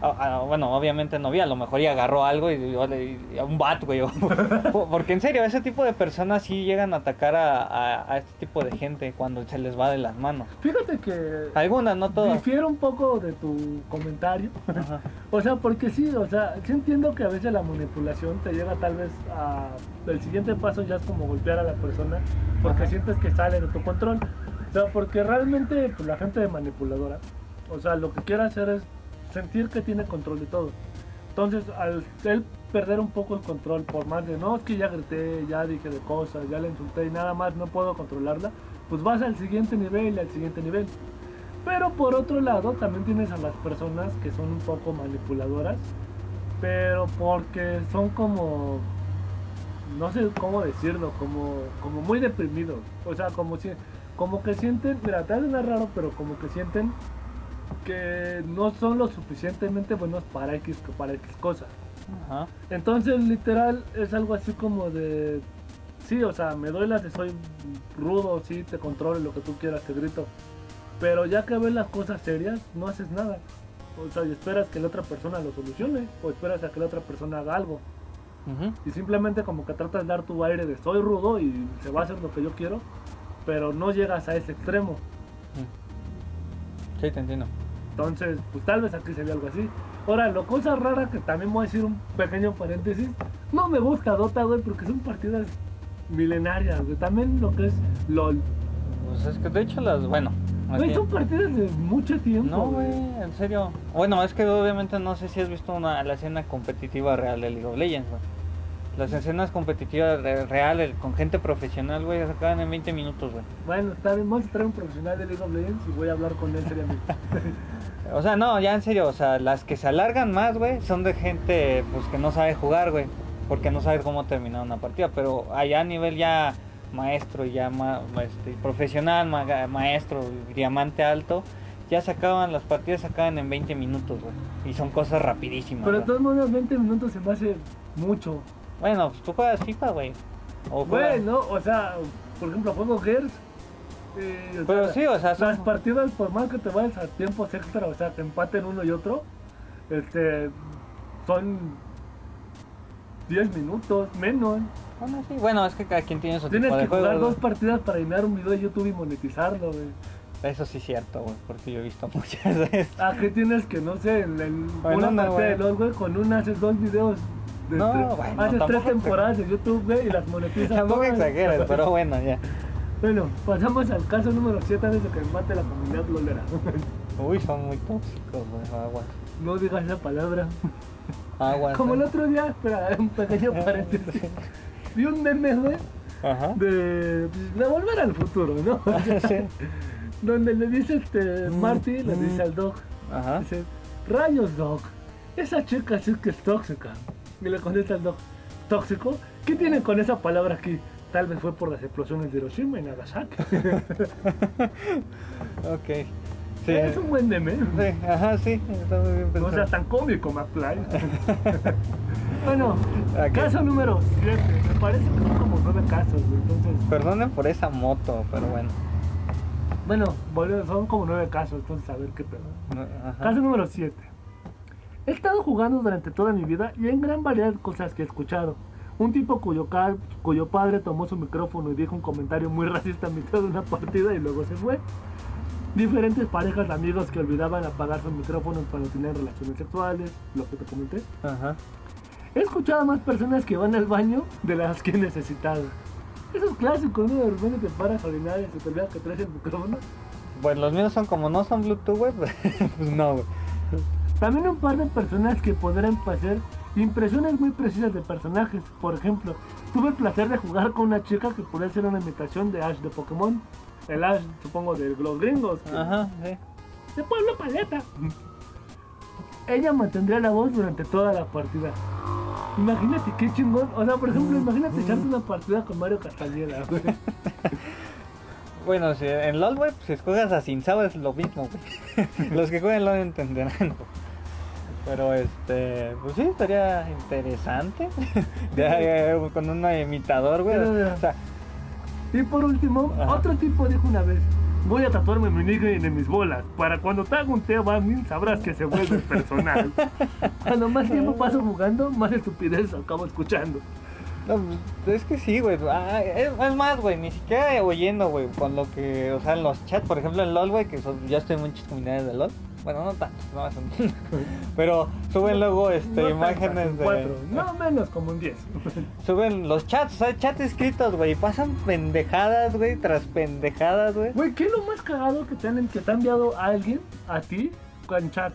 Speaker 2: Ah, ah, bueno, obviamente no vi, a lo mejor y agarró algo y, y- y a un bat, güey. porque en serio, ese tipo de personas sí llegan a atacar a, a, a este tipo de gente cuando se les va de las manos.
Speaker 1: Fíjate que
Speaker 2: Algunas, no todas.
Speaker 1: difiero un poco de tu comentario.
Speaker 2: Ajá.
Speaker 1: O sea, porque sí, o sea, sí entiendo que a veces la manipulación te lleva tal vez a... El siguiente paso ya es como golpear a la persona porque
Speaker 2: Ajá.
Speaker 1: sientes que sale de tu control. O sea, porque realmente pues, la gente de manipuladora, o sea, lo que quiere hacer es sentir que tiene control de todo. Entonces, al perder un poco el control, por más de no, es que ya grité, ya dije de cosas, ya le insulté y nada más no puedo controlarla, pues vas al siguiente nivel y al siguiente nivel. Pero por otro lado, también tienes a las personas que son un poco manipuladoras, pero porque son como, no sé cómo decirlo, como, como muy deprimidos. O sea, como, si, como que sienten, mira, te suena raro, pero como que sienten que no son lo suficientemente buenos para X, para X cosas.
Speaker 2: Ajá.
Speaker 1: Entonces, literal, es algo así como de. Sí, o sea, me doy las de soy rudo, sí, te controlo lo que tú quieras, te grito. Pero ya que ves las cosas serias, no haces nada. O sea, y esperas que la otra persona lo solucione, o esperas a que la otra persona haga algo. Y simplemente como que tratas de dar tu aire de soy rudo y se va a hacer lo que yo quiero, pero no llegas a ese extremo.
Speaker 2: Sí, te entiendo.
Speaker 1: Entonces, pues tal vez aquí sería algo así. Ahora, lo cosa rara que también voy a decir un pequeño paréntesis. No me gusta Dota, güey, porque son partidas milenarias, güey. También lo que es LOL.
Speaker 2: Pues es que de hecho las, bueno,
Speaker 1: Güey, son partidas de mucho tiempo.
Speaker 2: no, güey, en serio. Bueno, es que obviamente no sé si has visto una, la escena competitiva real de League of Legends, güey. Las escenas competitivas re- reales con gente profesional, güey, se acaban en 20 minutos, güey.
Speaker 1: Bueno, está bien, vamos a traer un profesional de League of Legends y voy a hablar con él seriamente.
Speaker 2: O sea, no, ya en serio, o sea, las que se alargan más, güey, son de gente, pues, que no sabe jugar, güey. Porque no sabe cómo terminar una partida. Pero allá a nivel ya maestro, ya ma- este, profesional, ma- maestro, diamante alto, ya se acaban, las partidas se acaban en 20 minutos, güey. Y son cosas rapidísimas.
Speaker 1: Pero de todos modos, 20 minutos se me hace mucho.
Speaker 2: Bueno, pues tú juegas FIFA, güey. O juegas-
Speaker 1: Güey, ¿no? O sea, por ejemplo, juego Gears. o
Speaker 2: Pero
Speaker 1: sea,
Speaker 2: sí, o sea, son-
Speaker 1: Las partidas, por más que te vayas a tiempos extra, o sea, que empaten uno y otro, este, son 10 minutos, menos.
Speaker 2: Bueno, sí, bueno, es que cada quien tiene su
Speaker 1: Tienes
Speaker 2: tipo de
Speaker 1: que jugar dos partidas para llenar un video de YouTube y monetizarlo, güey.
Speaker 2: Eso sí es cierto, güey, porque yo he visto muchas veces.
Speaker 1: Ah, ¿qué tienes que, no sé, en, en
Speaker 2: Bueno,
Speaker 1: una
Speaker 2: no,
Speaker 1: parte de. LOL, güey, con una haces dos videos de
Speaker 2: No,
Speaker 1: tres-
Speaker 2: bueno,
Speaker 1: haces tres temporadas de YouTube, güey, y las monetizas
Speaker 2: Tampoco
Speaker 1: todas.
Speaker 2: exageres, pero bueno, ya.
Speaker 1: Bueno, pasamos al caso número 7 antes de que mate la comunidad lolera.
Speaker 2: Uy, son muy tóxicos, güey, aguas.
Speaker 1: no digas esa palabra.
Speaker 2: Aguas.
Speaker 1: Como el
Speaker 2: ¿eh?
Speaker 1: otro día, espera, un pequeño paréntesis. Vi un meme, güey,
Speaker 2: Ajá.
Speaker 1: de, de volver al futuro, ¿no?
Speaker 2: Sí.
Speaker 1: Donde le dice este Marty, le dice al Doc,
Speaker 2: Ajá.
Speaker 1: dice, rayos Doc, esa chica sí que es tóxica. Y le contesta al Doc, ¿tóxico? ¿Qué tiene con esa palabra aquí? Tal vez fue por las explosiones de Hiroshima y Nagasaki.
Speaker 2: Ok. Sí.
Speaker 1: es un buen meme.
Speaker 2: Sí, ajá, sí. Está muy bien
Speaker 1: No
Speaker 2: pensado.
Speaker 1: sea tan cómico, McFly. bueno, caso número 7. Me parece que son como 9 casos. Entonces,
Speaker 2: Perdonen por esa moto, pero bueno.
Speaker 1: bueno, son como 9 casos. Entonces, a ver qué pedo.
Speaker 2: No.
Speaker 1: Caso número 7. He estado jugando durante toda mi vida y hay gran variedad de cosas que he escuchado. Un tipo cuyo, cuyo padre tomó su micrófono y dijo un comentario muy racista a mitad de una partida y luego se fue. Diferentes parejas de amigos que olvidaban apagar sus micrófonos cuando tenían relaciones sexuales, lo que te comenté.
Speaker 2: Ajá.
Speaker 1: He escuchado a más personas que van al baño de las que he necesitado. Eso es clásico, ¿no? De repente te paras a orinar y se te olvida que traes el micrófono.
Speaker 2: Pues los míos son como no son Bluetooth, güey. Pues no, güey.
Speaker 1: También un par de personas que podrán hacer impresiones muy precisas de personajes. Por ejemplo, tuve el placer de jugar con una chica que podía ser una imitación de Ash de Pokémon. El Ash, supongo, de los gringos.
Speaker 2: Ajá, sí.
Speaker 1: De Pueblo Paleta. Ella mantendría la voz durante toda la partida. Imagínate qué chingón. O sea, por ejemplo, imagínate echarte una partida con Mario Castañeda, güey.
Speaker 2: Bueno, si en LOL, güey, pues si escoges a Sin Sao es lo mismo, güey. Los que juegan LOL entenderán. Pero este, pues sí, estaría interesante. Con un imitador, güey. O sea,
Speaker 1: Y por último,
Speaker 2: Ajá.
Speaker 1: otro tipo dijo una vez: Voy a tatuarme mi nickname en mis bolas. Para cuando te haga un Teo sabrás que se vuelve personal. cuando más tiempo paso jugando, más estupidez acabo escuchando.
Speaker 2: no, pues, es que sí, güey. Ah, es, es más, güey, ni siquiera oyendo, güey, con lo que, o sea, en los chats, por ejemplo, en LOL, güey, que son, yo estoy en muchas comunidades de LOL. Bueno, no tantos, no, son- pero suben luego este,
Speaker 1: No
Speaker 2: imágenes
Speaker 1: tantas,
Speaker 2: de...
Speaker 1: no menos como un 10.
Speaker 2: Suben los chats, o sea, chats escritos, güey, pasan pendejadas, güey, tras pendejadas, güey.
Speaker 1: Güey, ¿qué es lo más cagado que te, han, que te ha enviado alguien a ti con chat?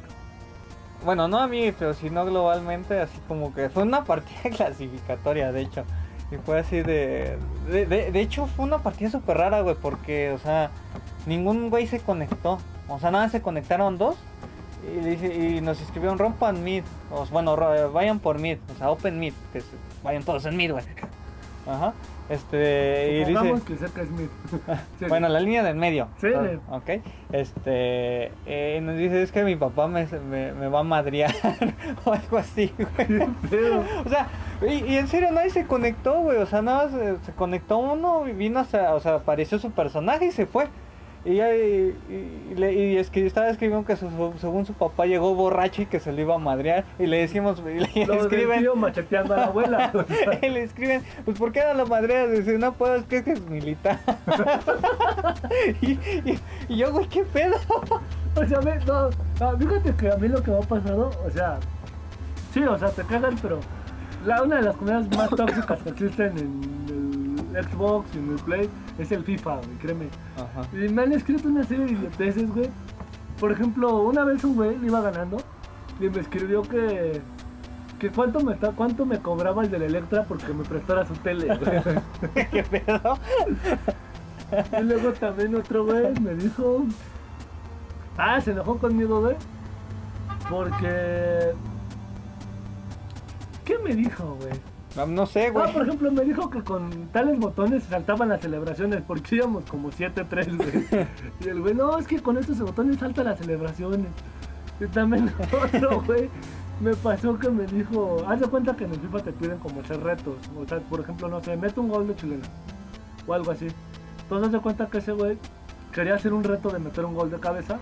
Speaker 2: Bueno, no a mí, pero sino globalmente, así como que fue una partida clasificatoria, de hecho. Y fue así de... De, de- de hecho, fue una partida súper rara, güey, porque, o sea, ningún güey se conectó. O sea, nada, se conectaron dos. Y, dice- y nos escribieron rompan mid. O, bueno, vayan por mid. O sea, open mid. Que vayan todos en mid, güey. Ajá. Este... Y dice...
Speaker 1: que es Smith. Sí.
Speaker 2: Bueno, la línea del medio.
Speaker 1: Sí.
Speaker 2: Ah, Ok. Este. eh, nos dice: Es que mi papá me, me, me va a madrear. o algo así, güey. O sea, y, y en serio nadie se conectó, güey. O sea, nada más eh, se conectó uno y vino hasta. O sea, apareció su personaje y se fue. Y, ya, y, y- le- y es que estaba escribiendo que su- su- según su papá llegó borracho y que se lo iba a madrear. Y le decimos, y le
Speaker 1: lo
Speaker 2: escriben.
Speaker 1: tío macheteando a la abuela. o sea.
Speaker 2: Y le escriben, pues ¿por qué no lo madreas? Dice, no puedo, es que es militar. y, yo, güey, ¿qué pedo?
Speaker 1: O sea, ve, no, ah, fíjate que a mí lo que me ha pasado, o sea, sí, o sea, te cagan, pero la, una de las comunidades más tóxicas que existen en el Xbox y en el Play es el FIFA, güey, créeme.
Speaker 2: Ajá.
Speaker 1: Y me han escrito una serie de idioteces, güey. Por ejemplo, una vez un güey le iba ganando y me escribió que, que cuánto me, cuánto me cobraba el del Electra porque me prestara su tele, güey.
Speaker 2: ¿Qué pedo?
Speaker 1: Y luego también otro güey me dijo. Ah, se enojó conmigo, güey. Porque. ¿Qué me dijo, güey?
Speaker 2: No, no sé,
Speaker 1: Ah,
Speaker 2: güey.
Speaker 1: por ejemplo, me dijo que con tales botones saltaban las celebraciones porque íbamos como 7-3, güey. Y el güey, no, es que con estos botones saltan las celebraciones. Y también otro, güey, me pasó que me dijo, haz de cuenta que en el FIFA te piden como hacer retos. O sea, por ejemplo, no sé, mete un gol de chilena. O algo así. Entonces haz de cuenta que ese güey quería hacer un reto de meter un gol de cabeza.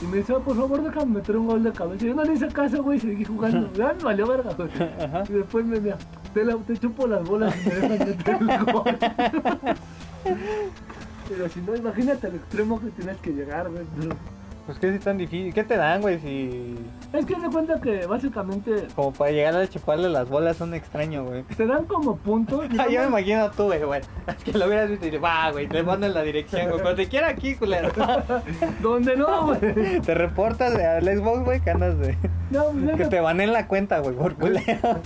Speaker 1: Y me dice, "Ah, por favor, déjame meter un gol de cabeza. Yo no le hice caso, güey, seguí jugando. Ya me valió verga, güey. Y después me decía, te, la- te chupo las bolas y me dejas meter el gol. Pero si no, imagínate al extremo que tienes que llegar, güey.
Speaker 2: Pues que es tan difícil. ¿Qué te dan, güey? Si.
Speaker 1: Es que se cuenta que básicamente
Speaker 2: Como para llegar a chuparle las bolas a un extraño, güey.
Speaker 1: te dan como puntos.
Speaker 2: Ah, Yo me
Speaker 1: digamos,
Speaker 2: imagino tú, güey, güey. Es que lo hubieras visto y dices, va, güey, te mandan la dirección, güey. Pero te quiero aquí, culero.
Speaker 1: donde no, güey.
Speaker 2: Te reportas de al Xbox, güey, que andas de.
Speaker 1: No, pues
Speaker 2: Que te van en la cuenta, güey, por culero.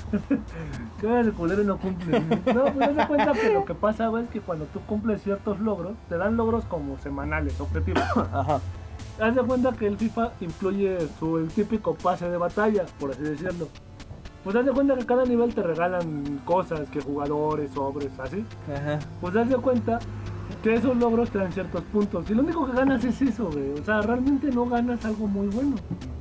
Speaker 1: que el culero no cumple. No, pues de cuenta que lo que pasa, güey, es que cuando tú cumples ciertos logros, te dan logros como semanales, objetivos.
Speaker 2: Ajá.
Speaker 1: Haz de cuenta que el FIFA incluye su el típico pase de batalla, por así decirlo. Pues haz de cuenta que cada nivel te regalan cosas, que jugadores, sobres, así.
Speaker 2: Ajá.
Speaker 1: Pues haz de cuenta que esos logros te dan ciertos puntos. Y lo único que ganas es eso, güey. O sea, realmente no ganas algo muy bueno.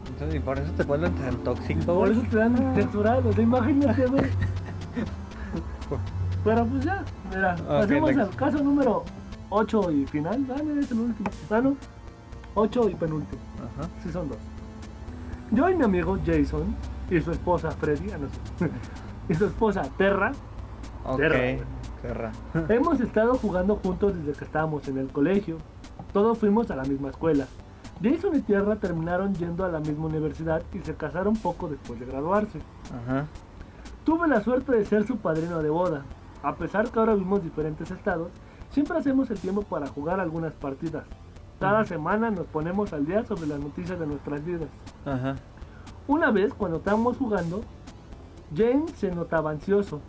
Speaker 2: Entonces, y por eso te vuelven tan tóxico,
Speaker 1: Por eso te dan texturados, imagínate, güey. Pero pues ya, mira, pasemos
Speaker 2: next.
Speaker 1: al caso número 8 y final. Ah, no, es el último. Ah. 8 y penúltimo.
Speaker 2: Ajá.
Speaker 1: Sí, son dos. Yo y mi amigo Jason y su esposa Freddy, ah, no sé, y su esposa Terra,
Speaker 2: Ok.
Speaker 1: Terra.
Speaker 2: Terra.
Speaker 1: hemos estado jugando juntos desde que estábamos en el colegio. Todos fuimos a la misma escuela. Jason y Tierra terminaron yendo a la misma universidad y se casaron poco después de graduarse.
Speaker 2: Ajá.
Speaker 1: Tuve la suerte de ser su padrino de boda. A pesar que ahora vivimos diferentes estados, siempre hacemos el tiempo para jugar algunas partidas. Cada semana nos ponemos al día sobre las noticias de nuestras vidas.
Speaker 2: Ajá.
Speaker 1: Una vez, cuando estábamos jugando, James se notaba ansioso.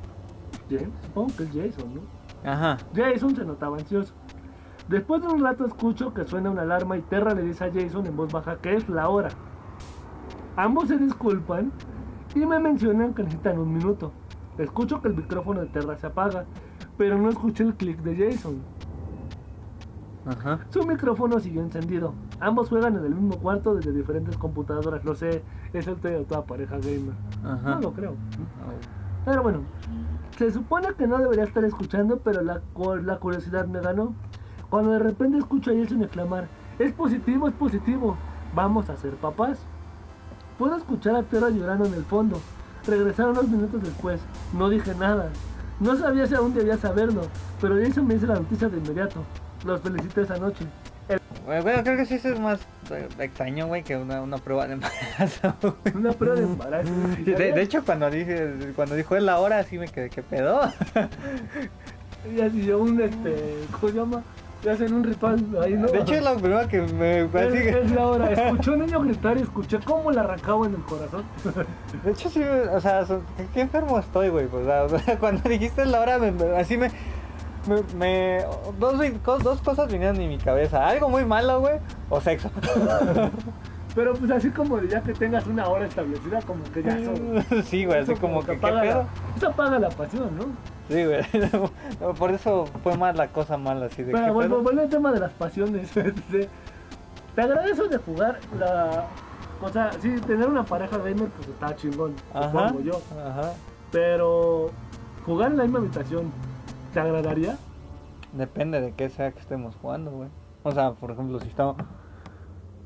Speaker 1: James, supongo que es Jason, ¿no?
Speaker 2: Ajá.
Speaker 1: Jason se notaba ansioso. Después de un rato escucho que suena una alarma y Terra le dice a Jason en voz baja que es la hora. Ambos se disculpan y me mencionan que necesitan un minuto. Escucho que el micrófono de Terra se apaga, pero no escuché el clic de Jason.
Speaker 2: Ajá.
Speaker 1: Su micrófono siguió encendido. Ambos juegan en el mismo cuarto desde diferentes computadoras, lo sé, es el de toda pareja gamer.
Speaker 2: Ajá.
Speaker 1: No lo creo. Pero bueno, se supone que no debería estar escuchando, pero la, cu- la curiosidad me ganó. Cuando de repente escucho a Jason exclamar, es positivo, es positivo, vamos a ser papás. Puedo escuchar a Terra llorando en el fondo. Regresaron unos minutos después, no dije nada. No sabía si aún debía saberlo, pero Jason me hizo la noticia de inmediato. Los felicité esa noche.
Speaker 2: Bueno, creo que sí eso es más eh, extraño, güey, que una, una prueba de embarazo.
Speaker 1: Una prueba de embarazo.
Speaker 2: De, de hecho, cuando dije, cuando dijo es la hora, sí me quedé, ¿qué pedo?
Speaker 1: Y así yo un, este, ¿cómo se llama? Y hacen un ritual ahí, ¿no?
Speaker 2: De hecho, es la primera que me...
Speaker 1: Es,
Speaker 2: así
Speaker 1: es la hora. Escuché un niño gritar y escuché cómo le arrancaba en el corazón.
Speaker 2: De hecho, sí, o sea, qué, enfermo estoy, güey. Pues, o sea, cuando dijiste la hora, me- así me. Me, me- dos, dos cosas vinieron en mi cabeza: algo muy malo, güey, o sexo.
Speaker 1: Pero pues así como de ya que tengas una hora establecida, como que ya son.
Speaker 2: sí, güey, así como que, ¿qué
Speaker 1: apaga
Speaker 2: pedo?
Speaker 1: la, eso apaga la pasión, ¿no?
Speaker 2: Sí, güey. No, Por eso fue más la cosa mala, así de
Speaker 1: Pero
Speaker 2: ¿qué
Speaker 1: bueno, volviendo al tema de las pasiones. este, Te agradezco de jugar la. O sea, sí, tener una pareja gamer, pues está chingón,
Speaker 2: Ajá.
Speaker 1: supongo yo.
Speaker 2: Ajá.
Speaker 1: Pero jugar en la misma habitación, ¿te agradaría?
Speaker 2: Depende de qué sea que estemos jugando, güey. O sea, por ejemplo, si estamos.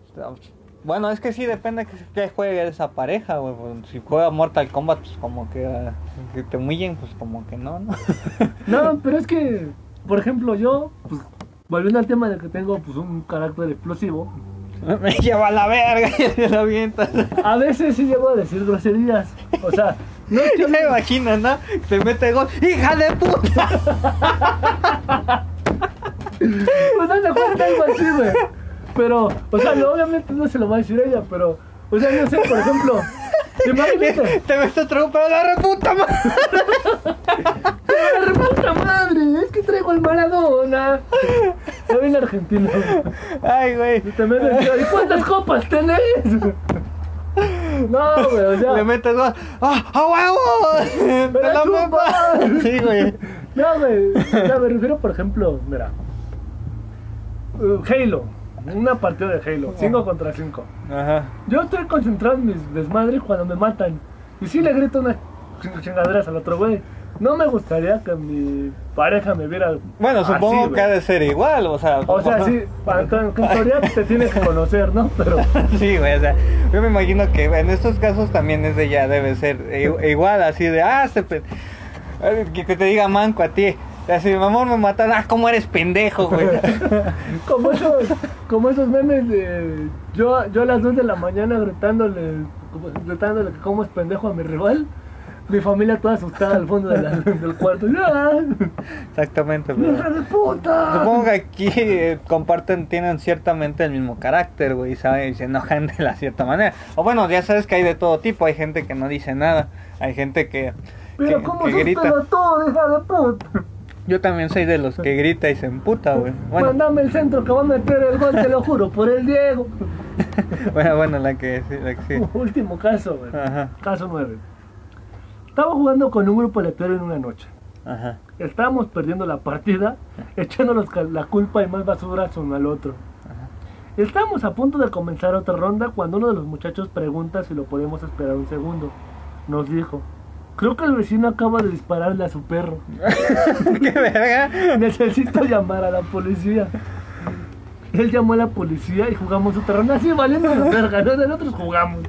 Speaker 2: estamos- Bueno, es que sí depende que, que juegue esa pareja, güey. pues, Si juega Mortal Kombat, pues como que, ah, que te humillen, pues como que no, ¿no?
Speaker 1: No, pero es que, por ejemplo, yo, pues, volviendo al tema de que tengo pues un carácter explosivo,
Speaker 2: Me lleva a la verga y se lo avientas.
Speaker 1: a veces sí llego a decir groserías. O sea, no es que
Speaker 2: me imagino, ¿no? Te mete gol. ¡Hija de puta!
Speaker 1: pues no se cuenta algo así, güey. Pero, o sea, obviamente no se lo va a decir ella, pero, o sea, no sé, por ejemplo, imagínate,
Speaker 2: Te otro pero la reputa madre.
Speaker 1: ¡la reputa madre! Es que traigo el Maradona. Ya viene argentino.
Speaker 2: Ay, güey.
Speaker 1: Y te metes, ¿y cuántas copas tenés? No, güey, o sea.
Speaker 2: Le metes gol. ¡Ah, a huevo!
Speaker 1: ¡Me
Speaker 2: ¡Te
Speaker 1: la chupas!
Speaker 2: Sí, güey.
Speaker 1: No, güey. O sea, me refiero, por ejemplo, mira. Uh, Halo. Una partida de Halo. 5 contra 5.
Speaker 2: Ajá.
Speaker 1: Yo estoy concentrado en mis desmadres cuando me matan. Y sí le grito unas ching- chingaderas al otro güey. No me gustaría que mi pareja me viera.
Speaker 2: Bueno,
Speaker 1: así,
Speaker 2: supongo que ha de ser igual, o sea.
Speaker 1: O sea, sí, para- en teoría te tiene que conocer, ¿no? Pero.
Speaker 2: Sí, güey, o sea, yo me imagino que en estos casos también es de ya debe ser igual, así de, ah, este pe- eh, que te diga manco a ti, así, mi amor, me matan. Ah, ¿cómo eres pendejo, güey?
Speaker 1: Como esos, como esos memes de yo, yo a las 2 de la mañana gritándole, gritándole que cómo es pendejo a mi rival. Mi familia toda asustada al fondo de la- del cuarto.
Speaker 2: Exactamente, pero...
Speaker 1: ¡Hija de puta!
Speaker 2: Supongo que aquí eh, comparten, tienen ciertamente el mismo carácter, güey, ¿sabes? Y se enojan de la cierta manera. O bueno, ya sabes que hay de todo tipo. Hay gente que no dice nada. Hay gente que,
Speaker 1: Pero
Speaker 2: que,
Speaker 1: cómo
Speaker 2: que grita.
Speaker 1: pelotudo, hija de puta.
Speaker 2: Yo también soy de los que grita y se emputa, güey. Bueno,
Speaker 1: Mandame el centro que va a meter el gol, te lo juro, por el Diego.
Speaker 2: bueno, bueno, la que sí, la que sí.
Speaker 1: Último caso, güey.
Speaker 2: Ajá,
Speaker 1: Caso 9. Estaba jugando con un grupo aleatorio en una noche.
Speaker 2: ajá.
Speaker 1: Estábamos perdiendo la partida, echándonos la culpa y más basura uno al otro. Estábamos a punto de comenzar otra ronda cuando uno de los muchachos pregunta si lo podemos esperar un segundo. Nos dijo, creo que el vecino acaba de dispararle a su perro.
Speaker 2: ¿Qué verga?
Speaker 1: Necesito llamar a la policía. Él llamó a la policía y jugamos otra ronda así valiendo la verga, ¿no? Nosotros jugamos.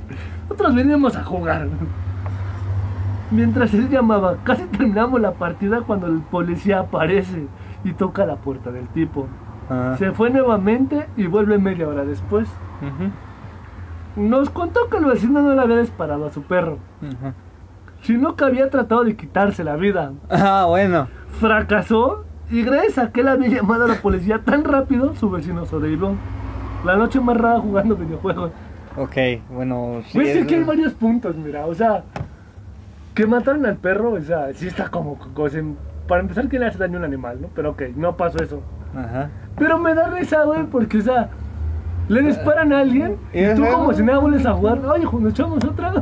Speaker 1: Nosotros venimos a jugar. Mientras él llamaba, casi terminamos la partida cuando el policía aparece y toca la puerta del tipo.
Speaker 2: Ah,
Speaker 1: Se fue nuevamente y vuelve media hora después. Nos contó que el vecino no le había disparado a su perro,
Speaker 2: ujú.
Speaker 1: Sino que había tratado de quitarse la vida.
Speaker 2: Ah, bueno.
Speaker 1: Fracasó y gracias a que él había llamado a la policía tan rápido, su vecino sobrevivió. La noche más rara jugando videojuegos.
Speaker 2: Ok, bueno, sí.
Speaker 1: Pues sí
Speaker 2: es-
Speaker 1: que hay varios puntos, mira, o sea, que mataron al perro, o sea, sí está como, para empezar que le hace daño a un animal, ¿no? Pero ok, no pasó eso.
Speaker 2: Ajá.
Speaker 1: Pero me da risa, güey, porque, o sea, le disparan a alguien
Speaker 2: Y
Speaker 1: y tú como si nada vuelves a jugar, oye, nos echamos otra.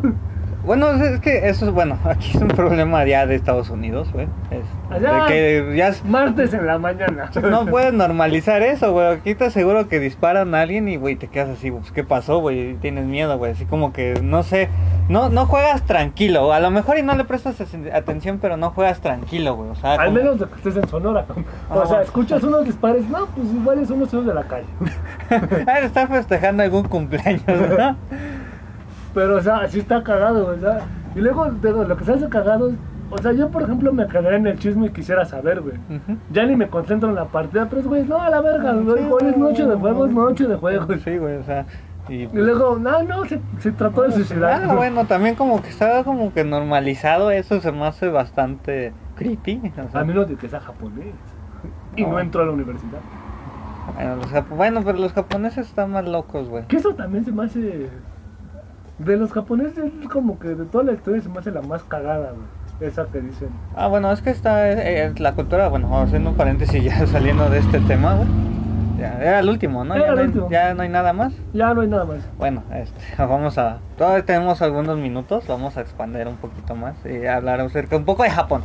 Speaker 2: Bueno, es que eso es bueno. Aquí es un problema ya de Estados Unidos, güey. Es
Speaker 1: Allá.
Speaker 2: de que ya es-
Speaker 1: Martes en la mañana.
Speaker 2: no puedes normalizar eso, güey. Aquí te aseguro que disparan a alguien y, güey, te quedas así, pues, ¿qué pasó, güey? Tienes miedo, güey. Así como que, no sé, no no juegas tranquilo. A lo mejor y no le prestas atención, pero no juegas tranquilo, güey. O sea,
Speaker 1: Al
Speaker 2: como-
Speaker 1: menos de que estés en Sonora. O sea, escuchas unos dispares, no, pues igual son unos de la calle.
Speaker 2: Ah, está festejando algún cumpleaños, ¿no?
Speaker 1: Pero, o sea, así está cagado, ¿verdad? Y luego, digo, lo que se hace cagado es, o sea, yo por ejemplo me quedaría en el chisme y quisiera saber, güey. Ya ni me concentro en la partida, pero es, güey, no, a la verga, güey, hoy es noche de juegos, noche de juegos.
Speaker 2: Sí, güey, o sea. Y,
Speaker 1: Y luego, no, no, se, se trató de suicidar.
Speaker 2: Ah, bueno, también como que estaba como que normalizado eso se me hace bastante creepy. o sea,
Speaker 1: A menos de que sea japonés. Y no
Speaker 2: No.
Speaker 1: entró a la universidad.
Speaker 2: bueno, los bueno, pero los japoneses están más locos, güey.
Speaker 1: Que eso también se me hace. De los japoneses, es como que de toda la historia se me hace la más cagada, güey. Esa que dicen.
Speaker 2: Ah, bueno, es que está eh, la cultura, bueno, haciendo un paréntesis ya saliendo de este tema, güey. Ya, era el último, ¿no?
Speaker 1: Era
Speaker 2: Ya
Speaker 1: el
Speaker 2: no, hay,
Speaker 1: último.
Speaker 2: ya no hay nada más.
Speaker 1: Ya no hay nada más.
Speaker 2: Bueno, este, vamos a... Todavía tenemos algunos minutos, vamos a expandir un poquito más y hablar acerca un poco de Japón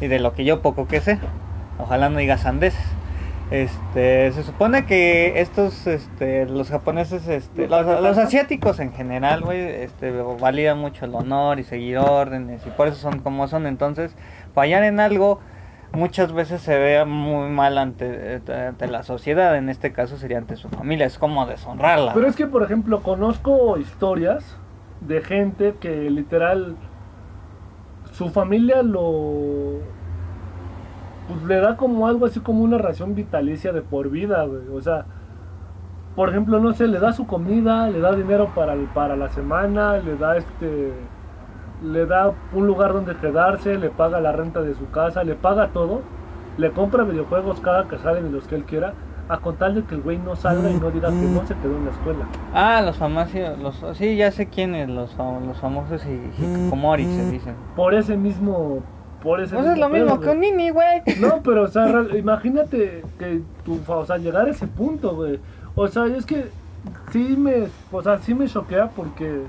Speaker 2: y de lo que yo poco que sé. Ojalá no digas andeses. Este, se supone que estos, este, los japoneses, este, los, los asiáticos en general, güey, este, validan mucho el honor y seguir órdenes y por eso son como son. Entonces, fallar en algo muchas veces se ve muy mal ante, ante la sociedad. En este caso sería ante su familia. Es como deshonrarla.
Speaker 1: Pero es que, por ejemplo, conozco historias de gente que literal su familia lo pues le da como algo así como una ración vitalicia de por vida, güey. O sea, por ejemplo, no sé, le da su comida, le da dinero para, el- para la semana, le da este le da un lugar donde quedarse, le paga la renta de su casa, le paga todo, le compra videojuegos cada que salen de los que él quiera, a contar de que el güey no salga y no diga que no se quedó en la escuela.
Speaker 2: Ah, los famosos, los, sí, ya sé quiénes, los, los famosos y hikikomori se dicen.
Speaker 1: Por ese mismo por ese
Speaker 2: Pues es lo mismo que un nini, güey.
Speaker 1: No, pero o sea, imagínate que tu, o sea, llegar a ese punto, güey. O sea, es que sí me, o sea, sí me choquea porque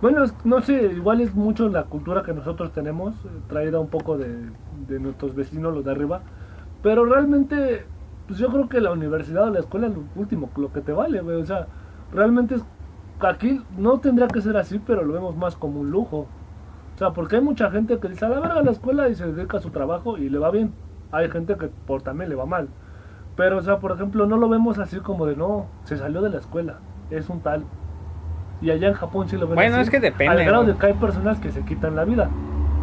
Speaker 1: bueno, es- no sé, igual es mucho la cultura que nosotros tenemos, eh, traída un poco de, de nuestros vecinos, los de arriba, pero realmente, pues yo creo que la universidad o la escuela es lo último, lo que te vale, güey, o sea, realmente es, aquí no tendría que ser así, pero lo vemos más como un lujo, o sea, porque hay mucha gente que dice, a la verga la escuela y se dedica a su trabajo y le va bien, hay gente que por también le va mal, pero, o sea, por ejemplo, no lo vemos así como de, no, se salió de la escuela, es un tal. Y allá en Japón sí lo ven
Speaker 2: Bueno,
Speaker 1: así,
Speaker 2: es que depende,
Speaker 1: Al grado de que hay personas que se quitan la vida.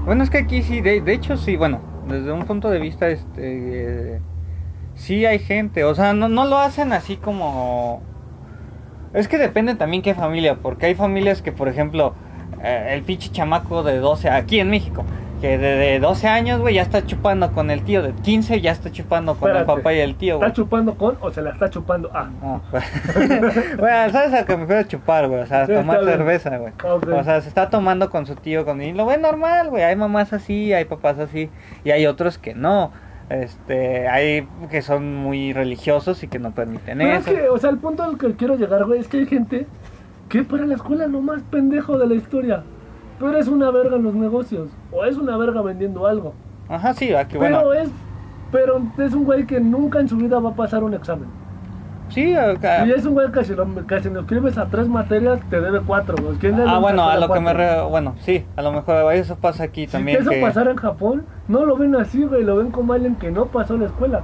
Speaker 2: Bueno, es que aquí sí, de, de hecho sí, bueno, desde un punto de vista, este, sí hay gente, o sea, no, no lo hacen así como... Es que depende también qué familia, porque hay familias que, por ejemplo, eh, el pinche chamaco de 12, aquí en México, que de, de 12 años, güey, ya está chupando con el tío, de 15 ya está chupando con
Speaker 1: Espérate,
Speaker 2: el papá y el tío,
Speaker 1: ¿Está
Speaker 2: güey.
Speaker 1: chupando con o se la está chupando a?
Speaker 2: No, pues. bueno, ¿sabes a qué me refiero a chupar, güey? O sea,
Speaker 1: Sí,
Speaker 2: tomar
Speaker 1: está
Speaker 2: cerveza, güey. O sea, se está tomando con su tío, con y lo ve normal, güey. Hay mamás así, hay papás así, y hay otros que no. Este, hay que son muy religiosos y que no permiten
Speaker 1: Pero es
Speaker 2: eso.
Speaker 1: que, o sea, el punto al que quiero llegar, güey, es que hay gente que para la escuela es lo más pendejo de la historia. Tú eres una verga en los negocios, o es una verga vendiendo algo.
Speaker 2: Ajá, sí, aquí
Speaker 1: Pero
Speaker 2: bueno.
Speaker 1: es pero es un güey que nunca en su vida va a pasar un examen.
Speaker 2: Sí, acá-
Speaker 1: Y es un güey que si lo, que si lo escribes a tres materias te debe cuatro. güey. ¿Quién le
Speaker 2: Ah, bueno, a lo que me re... bueno, sí, a lo mejor eso pasa aquí
Speaker 1: Si
Speaker 2: también
Speaker 1: eso
Speaker 2: que
Speaker 1: pasara en Japón, no lo ven así, güey, lo ven como alguien que no pasó la escuela.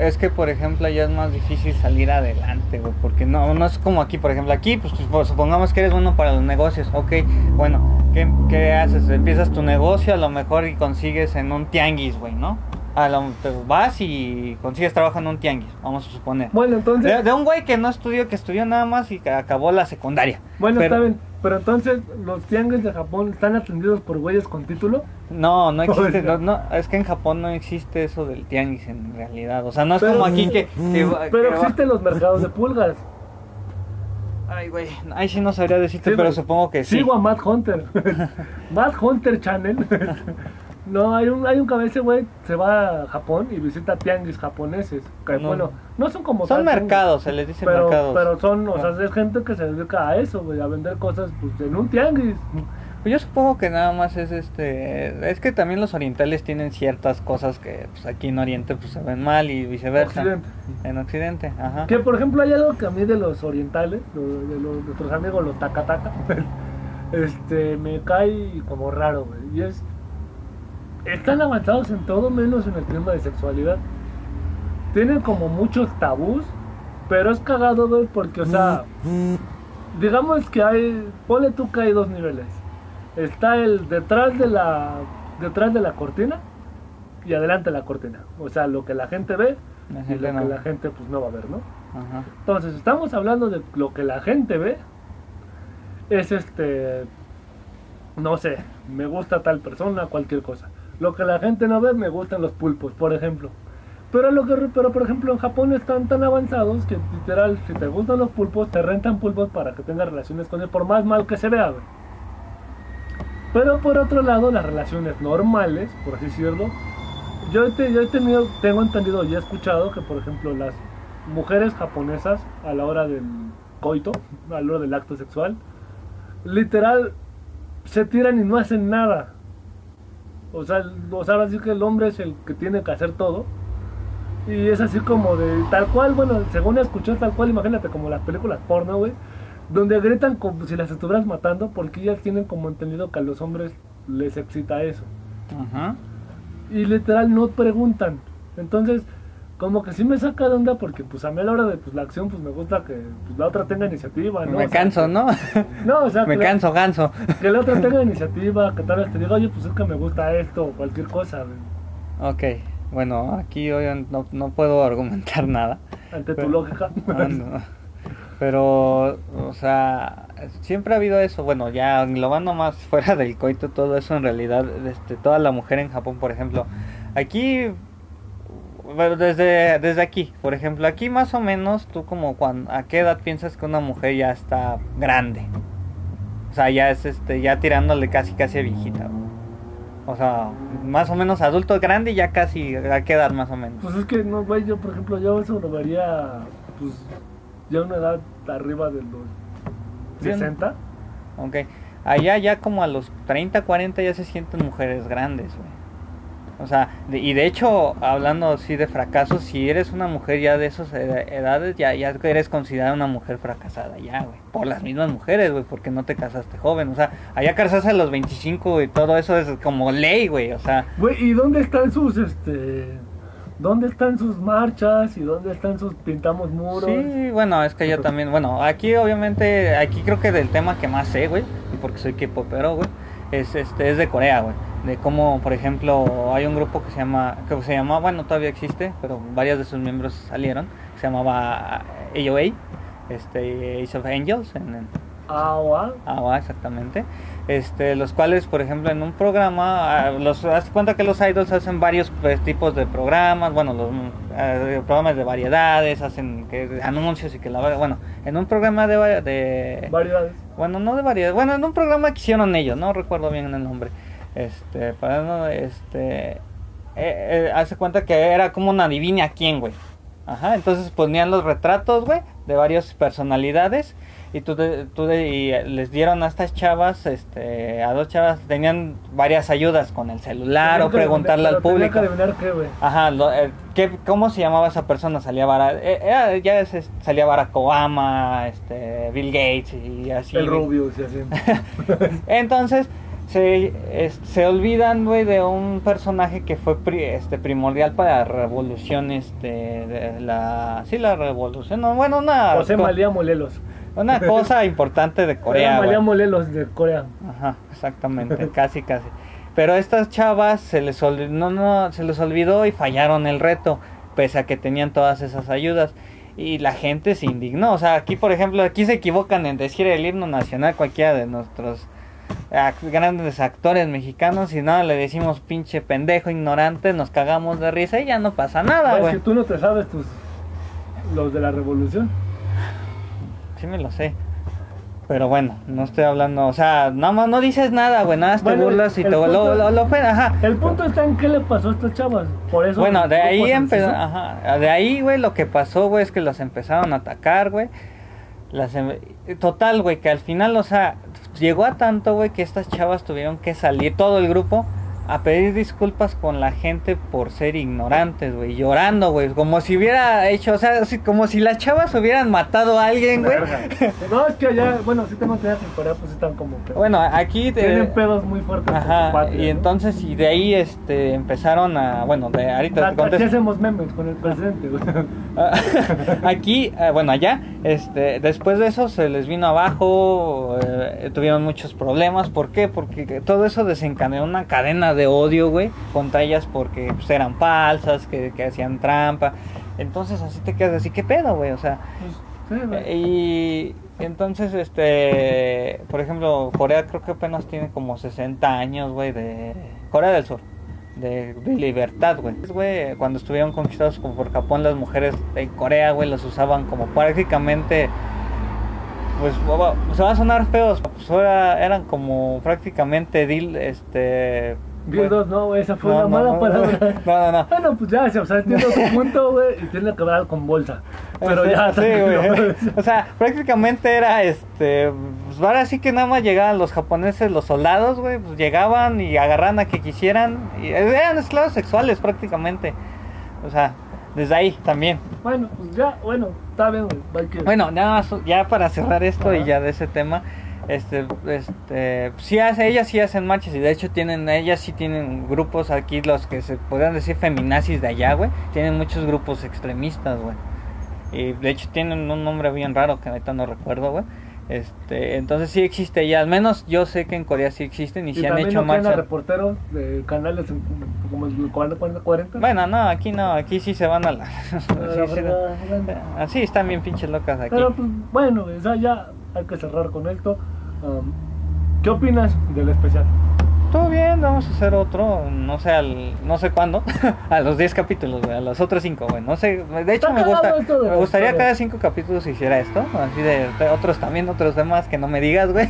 Speaker 2: Es que por ejemplo ya es más difícil salir adelante, güey, porque no no es como aquí, por ejemplo, aquí pues sup- supongamos que eres bueno para los negocios, ok, bueno, ¿qué, qué haces? Empiezas tu negocio a lo mejor y consigues en un tianguis, güey, ¿no? A lo, te vas y consigues trabajo en un tianguis, vamos a suponer.
Speaker 1: Bueno, entonces,
Speaker 2: De, de un güey que no estudió, que estudió nada más y que acabó la secundaria.
Speaker 1: bueno,
Speaker 2: Pero-
Speaker 1: está bien. Pero entonces, los tianguis de Japón están atendidos por güeyes con título.
Speaker 2: No, no existe, no, no, es que en Japón no existe eso del tianguis en realidad. O sea, no es
Speaker 1: Pero-
Speaker 2: como aquí que... que va-
Speaker 1: Pero
Speaker 2: que va-
Speaker 1: existen los mercados de pulgas.
Speaker 2: Ay, güey, ahí sí no sabría decirte,
Speaker 1: Sí,
Speaker 2: pero supongo que sí.
Speaker 1: Sigo a Matt Hunter. Matt Hunter Channel. no, hay un, hay un cabeza, güey, se va a Japón y visita tianguis japoneses. Que,
Speaker 2: No.
Speaker 1: bueno, no son como
Speaker 2: Son
Speaker 1: tal
Speaker 2: mercados, se les dice
Speaker 1: Pero,
Speaker 2: mercados.
Speaker 1: pero son, o
Speaker 2: Ah.
Speaker 1: sea, es gente que se dedica a eso, güey, a vender cosas pues, en un tianguis.
Speaker 2: Pues yo supongo que nada más es este... Es que también los orientales tienen ciertas cosas que pues, aquí en Oriente pues se ven mal y viceversa.
Speaker 1: Occidente.
Speaker 2: En Occidente, ajá.
Speaker 1: Que por ejemplo hay algo que a mí de los orientales, de los, nuestros amigos los takataka, este, me cae como raro, güey. Y es, están avanzados en todo menos en el tema de sexualidad. Tienen como muchos tabús, pero es cagado, güey, porque, o sea, digamos que hay, ponle tú que hay dos niveles. Está el detrás de la, detrás de la cortina y adelante de la cortina. O sea, lo que la gente ve
Speaker 2: La
Speaker 1: y
Speaker 2: gente
Speaker 1: lo
Speaker 2: no.
Speaker 1: que la gente pues no va a ver, ¿no?
Speaker 2: Ajá.
Speaker 1: Entonces, estamos hablando de lo que la gente ve. Es este. No sé, me gusta tal persona, cualquier cosa. Lo que la gente no ve, me gustan los pulpos, por ejemplo. Pero, lo que, pero por ejemplo, en Japón están tan avanzados que literal, si te gustan los pulpos, te rentan pulpos para que tengas relaciones con él, por más mal que se vea, güey. Pero por otro lado, las relaciones normales, por así decirlo, yo, yo he tenido, tengo entendido y he escuchado que, por ejemplo, las mujeres japonesas a la hora del coito, a la hora del acto sexual, literal se tiran y no hacen nada. O sea, o sea, ahora sí que el hombre es el que tiene que hacer todo. Y es así como de tal cual, bueno, según escuché tal cual, imagínate como las películas porno, güey, donde gritan como si las estuvieras matando porque ellas tienen como entendido que a los hombres les excita eso
Speaker 2: Ajá.
Speaker 1: y literal no preguntan. Entonces, como que sí me saca de onda porque pues a mí a la hora de pues, la acción pues me gusta que pues, la otra tenga iniciativa, ¿no?
Speaker 2: Me
Speaker 1: O sea,
Speaker 2: canso, ¿no?
Speaker 1: No, o sea,
Speaker 2: Me
Speaker 1: que, la-
Speaker 2: canso, ganso.
Speaker 1: que la otra tenga iniciativa, que tal vez te diga, oye, pues es que me gusta esto o cualquier cosa,
Speaker 2: Ok, bueno, aquí hoy no, no puedo argumentar nada.
Speaker 1: ante tu lógica.
Speaker 2: Ah, no. Pero, o sea, siempre ha habido eso. Bueno, ya englobando más fuera del coito, todo eso en realidad, este, toda la mujer en Japón, por ejemplo, aquí, bueno, desde, desde aquí, por ejemplo, aquí más o menos, tú como cuando, a qué edad piensas que una mujer ya está grande. O sea, ya es, este, ya tirándole casi, casi a viejita. O sea, más o menos adulto grande y ya casi, a qué edad más o menos.
Speaker 1: Pues es que, no, güey, yo por ejemplo, yo eso lo vería, pues, ya una edad arriba de los
Speaker 2: Sí, ¿no?
Speaker 1: 60.
Speaker 2: Ok. Allá ya como a los 30, 40 ya se sienten mujeres grandes, güey. O sea, de- y de hecho, hablando así de fracasos, si eres una mujer ya de esas ed- edades, ya, ya eres considerada una mujer fracasada, ya, güey. Por las mismas mujeres, güey, porque no te casaste joven. O sea, allá casarse a los 25 y todo eso es como ley, güey. O sea,
Speaker 1: Güey, ¿y dónde están sus, este, dónde están sus marchas y dónde están sus pintamos muros?
Speaker 2: Sí, bueno, es que yo también, bueno, aquí obviamente, aquí creo que del tema que más sé, güey, y porque soy K-popero, güey, es este es de Corea, güey. De cómo, por ejemplo, hay un grupo que se llama, que se llama, bueno, todavía existe, pero varios de sus miembros salieron, se llamaba AOA, este, Ace of Angels, en, en
Speaker 1: Agua.
Speaker 2: AOA, exactamente. Este, los cuales, por ejemplo, en un programa, ah, los, haz cuenta que los idols hacen varios pues, tipos de programas, bueno, los eh, programas de variedades, hacen que, anuncios y que la bueno, en un programa de, de
Speaker 1: Variedades.
Speaker 2: bueno, no de variedades, bueno, en un programa que hicieron ellos, no recuerdo bien el nombre. Este, para no, este, eh, eh, hace cuenta que era como una adivina quién, güey. Ajá, entonces ponían los retratos, güey, de varias personalidades y tú, de- tú de- y les dieron a estas chavas, este, a dos chavas, tenían varias ayudas con el celular o preguntarle al público.
Speaker 1: qué.
Speaker 2: Ajá, lo- eh, ¿qué- ¿cómo se llamaba esa persona? Salía Barack, eh, era- ya es- salía Barack Obama, este, Bill Gates y así.
Speaker 1: El rubio, sí, así.
Speaker 2: Entonces, se, es- se olvidan, güey, de un personaje que fue pri- este, primordial para la revolución, este, de la... Sí, la revolución, no, bueno, una...
Speaker 1: José
Speaker 2: co-
Speaker 1: María Molelos.
Speaker 2: Una cosa importante de Corea,
Speaker 1: José María. Molelos de Corea.
Speaker 2: Ajá, exactamente, casi, casi. Pero a estas chavas se les, olvidó, no, no, se les olvidó y fallaron el reto, pese a que tenían todas esas ayudas. Y la gente se indignó. O sea, aquí, por ejemplo, aquí se equivocan en decir el himno nacional cualquiera de nuestros grandes actores mexicanos y nada, le decimos pinche pendejo, ignorante, nos cagamos de risa y ya no pasa nada,
Speaker 1: es
Speaker 2: güey.
Speaker 1: que tú no te sabes tus los de la revolución.
Speaker 2: Sí me lo sé. Pero bueno, no estoy hablando, o sea, nada más no dices nada, güey, nada más te
Speaker 1: Bueno,
Speaker 2: burlas y te lo,
Speaker 1: punto-
Speaker 2: lo, lo ajá.
Speaker 1: El punto está en qué le pasó a estas chavas. Por eso.
Speaker 2: Bueno, de ahí empezó, ajá, de ahí, güey, lo que pasó, güey, es que las empezaron a atacar, güey. Las total, güey, que al final, o sea, llegó a tanto, güey, que estas chavas tuvieron que salir todo el grupo a pedir disculpas con la gente por ser ignorantes, güey, llorando, güey, como si hubiera hecho, o sea, así como si las chavas hubieran matado a alguien, güey.
Speaker 1: No, es que allá, bueno, que en Corea pues están como que.
Speaker 2: Bueno, aquí te-
Speaker 1: tienen pedos muy fuertes. con
Speaker 2: Ajá,
Speaker 1: patria,
Speaker 2: y
Speaker 1: ¿no?
Speaker 2: entonces y de ahí este empezaron a, bueno, de ahorita te
Speaker 1: Aquí
Speaker 2: contesto.
Speaker 1: hacemos memes con el presidente, güey.
Speaker 2: Ah, Aquí, eh, bueno, allá, este, después de eso se les vino abajo, eh, tuvieron muchos problemas. ¿Por qué? Porque todo eso desencadenó una cadena de odio, güey, contra ellas porque pues, eran falsas, que, que hacían trampa. Entonces así te quedas así, ¿qué pedo, güey? O sea,
Speaker 1: Pues, sí, güey.
Speaker 2: eh, y entonces, este, por ejemplo, Corea creo que apenas tiene como 60 años, güey, de Corea del Sur, de, de libertad, güey. Güey, Cuando estuvieron conquistados como por Japón, las mujeres en Corea, güey, los usaban como prácticamente, pues, se va a sonar feos, pues era- eran como prácticamente, dil, este...
Speaker 1: Dildos, no, esa fue
Speaker 2: no,
Speaker 1: una
Speaker 2: no,
Speaker 1: mala
Speaker 2: no,
Speaker 1: palabra.
Speaker 2: no, no, no.
Speaker 1: Bueno, pues ya, o sea, entiendo tu punto, güey, y tiene que ver con bolsa. Pero
Speaker 2: Sí,
Speaker 1: ya,
Speaker 2: sí, güey. O sea, prácticamente era este. Pues ahora sí que nada más llegaban los japoneses, los soldados, güey. Pues llegaban y agarraban a que quisieran. Y eran esclavos sexuales prácticamente. O sea, desde ahí también.
Speaker 1: Bueno, pues ya, bueno, está bien, güey.
Speaker 2: Bueno, nada más, ya para cerrar esto y ya de ese tema. Este, este, sí hace, ellas sí hacen marchas y de hecho tienen, ellas sí tienen grupos aquí, los que se podrían decir feminazis de allá, güey, tienen muchos grupos extremistas, güey. Y de hecho tienen un nombre bien raro que ahorita no recuerdo, güey. Este, entonces sí existe ya, al menos yo sé que en Corea sí existen y,
Speaker 1: Y
Speaker 2: sí han hecho
Speaker 1: no
Speaker 2: marchas.
Speaker 1: reporteros de canales en- como el 40, 40, 40.
Speaker 2: Bueno, no, aquí no, aquí sí se van a la... así están bien pinches locas aquí.
Speaker 1: Pero pues bueno, o sea, ya hay que cerrar con esto. Um, ¿Qué opinas del especial?
Speaker 2: Todo bien, vamos a hacer otro, no sé, al, no sé cuándo, a los 10 capítulos, güey, a los otros 5, güey, no sé, de hecho me gusta, me gustaría
Speaker 1: historia.
Speaker 2: cada 5 capítulos hiciera esto, así de, otros también, otros temas que no me digas, güey.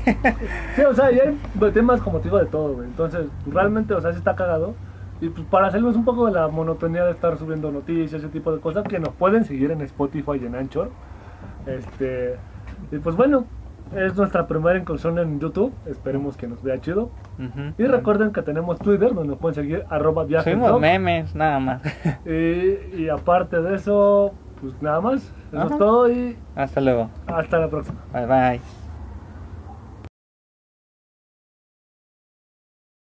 Speaker 1: Sí, o sea, ya hay temas como te digo de todo, güey. Entonces, realmente, o sea, sí está cagado. Y pues para salirnos un poco de la monotonía de estar subiendo noticias, ese tipo de cosas, que nos pueden seguir en Spotify y en Anchor. Este, y pues bueno, es nuestra primera incursión en YouTube. Esperemos que nos vea chido. Y recuerden que tenemos Twitter, donde nos pueden seguir, arroba viajes
Speaker 2: Subimos memes, nada más.
Speaker 1: y, y aparte de eso, pues nada más. Eso
Speaker 2: Ajá.
Speaker 1: es todo y
Speaker 2: Hasta luego,
Speaker 1: hasta la próxima.
Speaker 2: bye bye.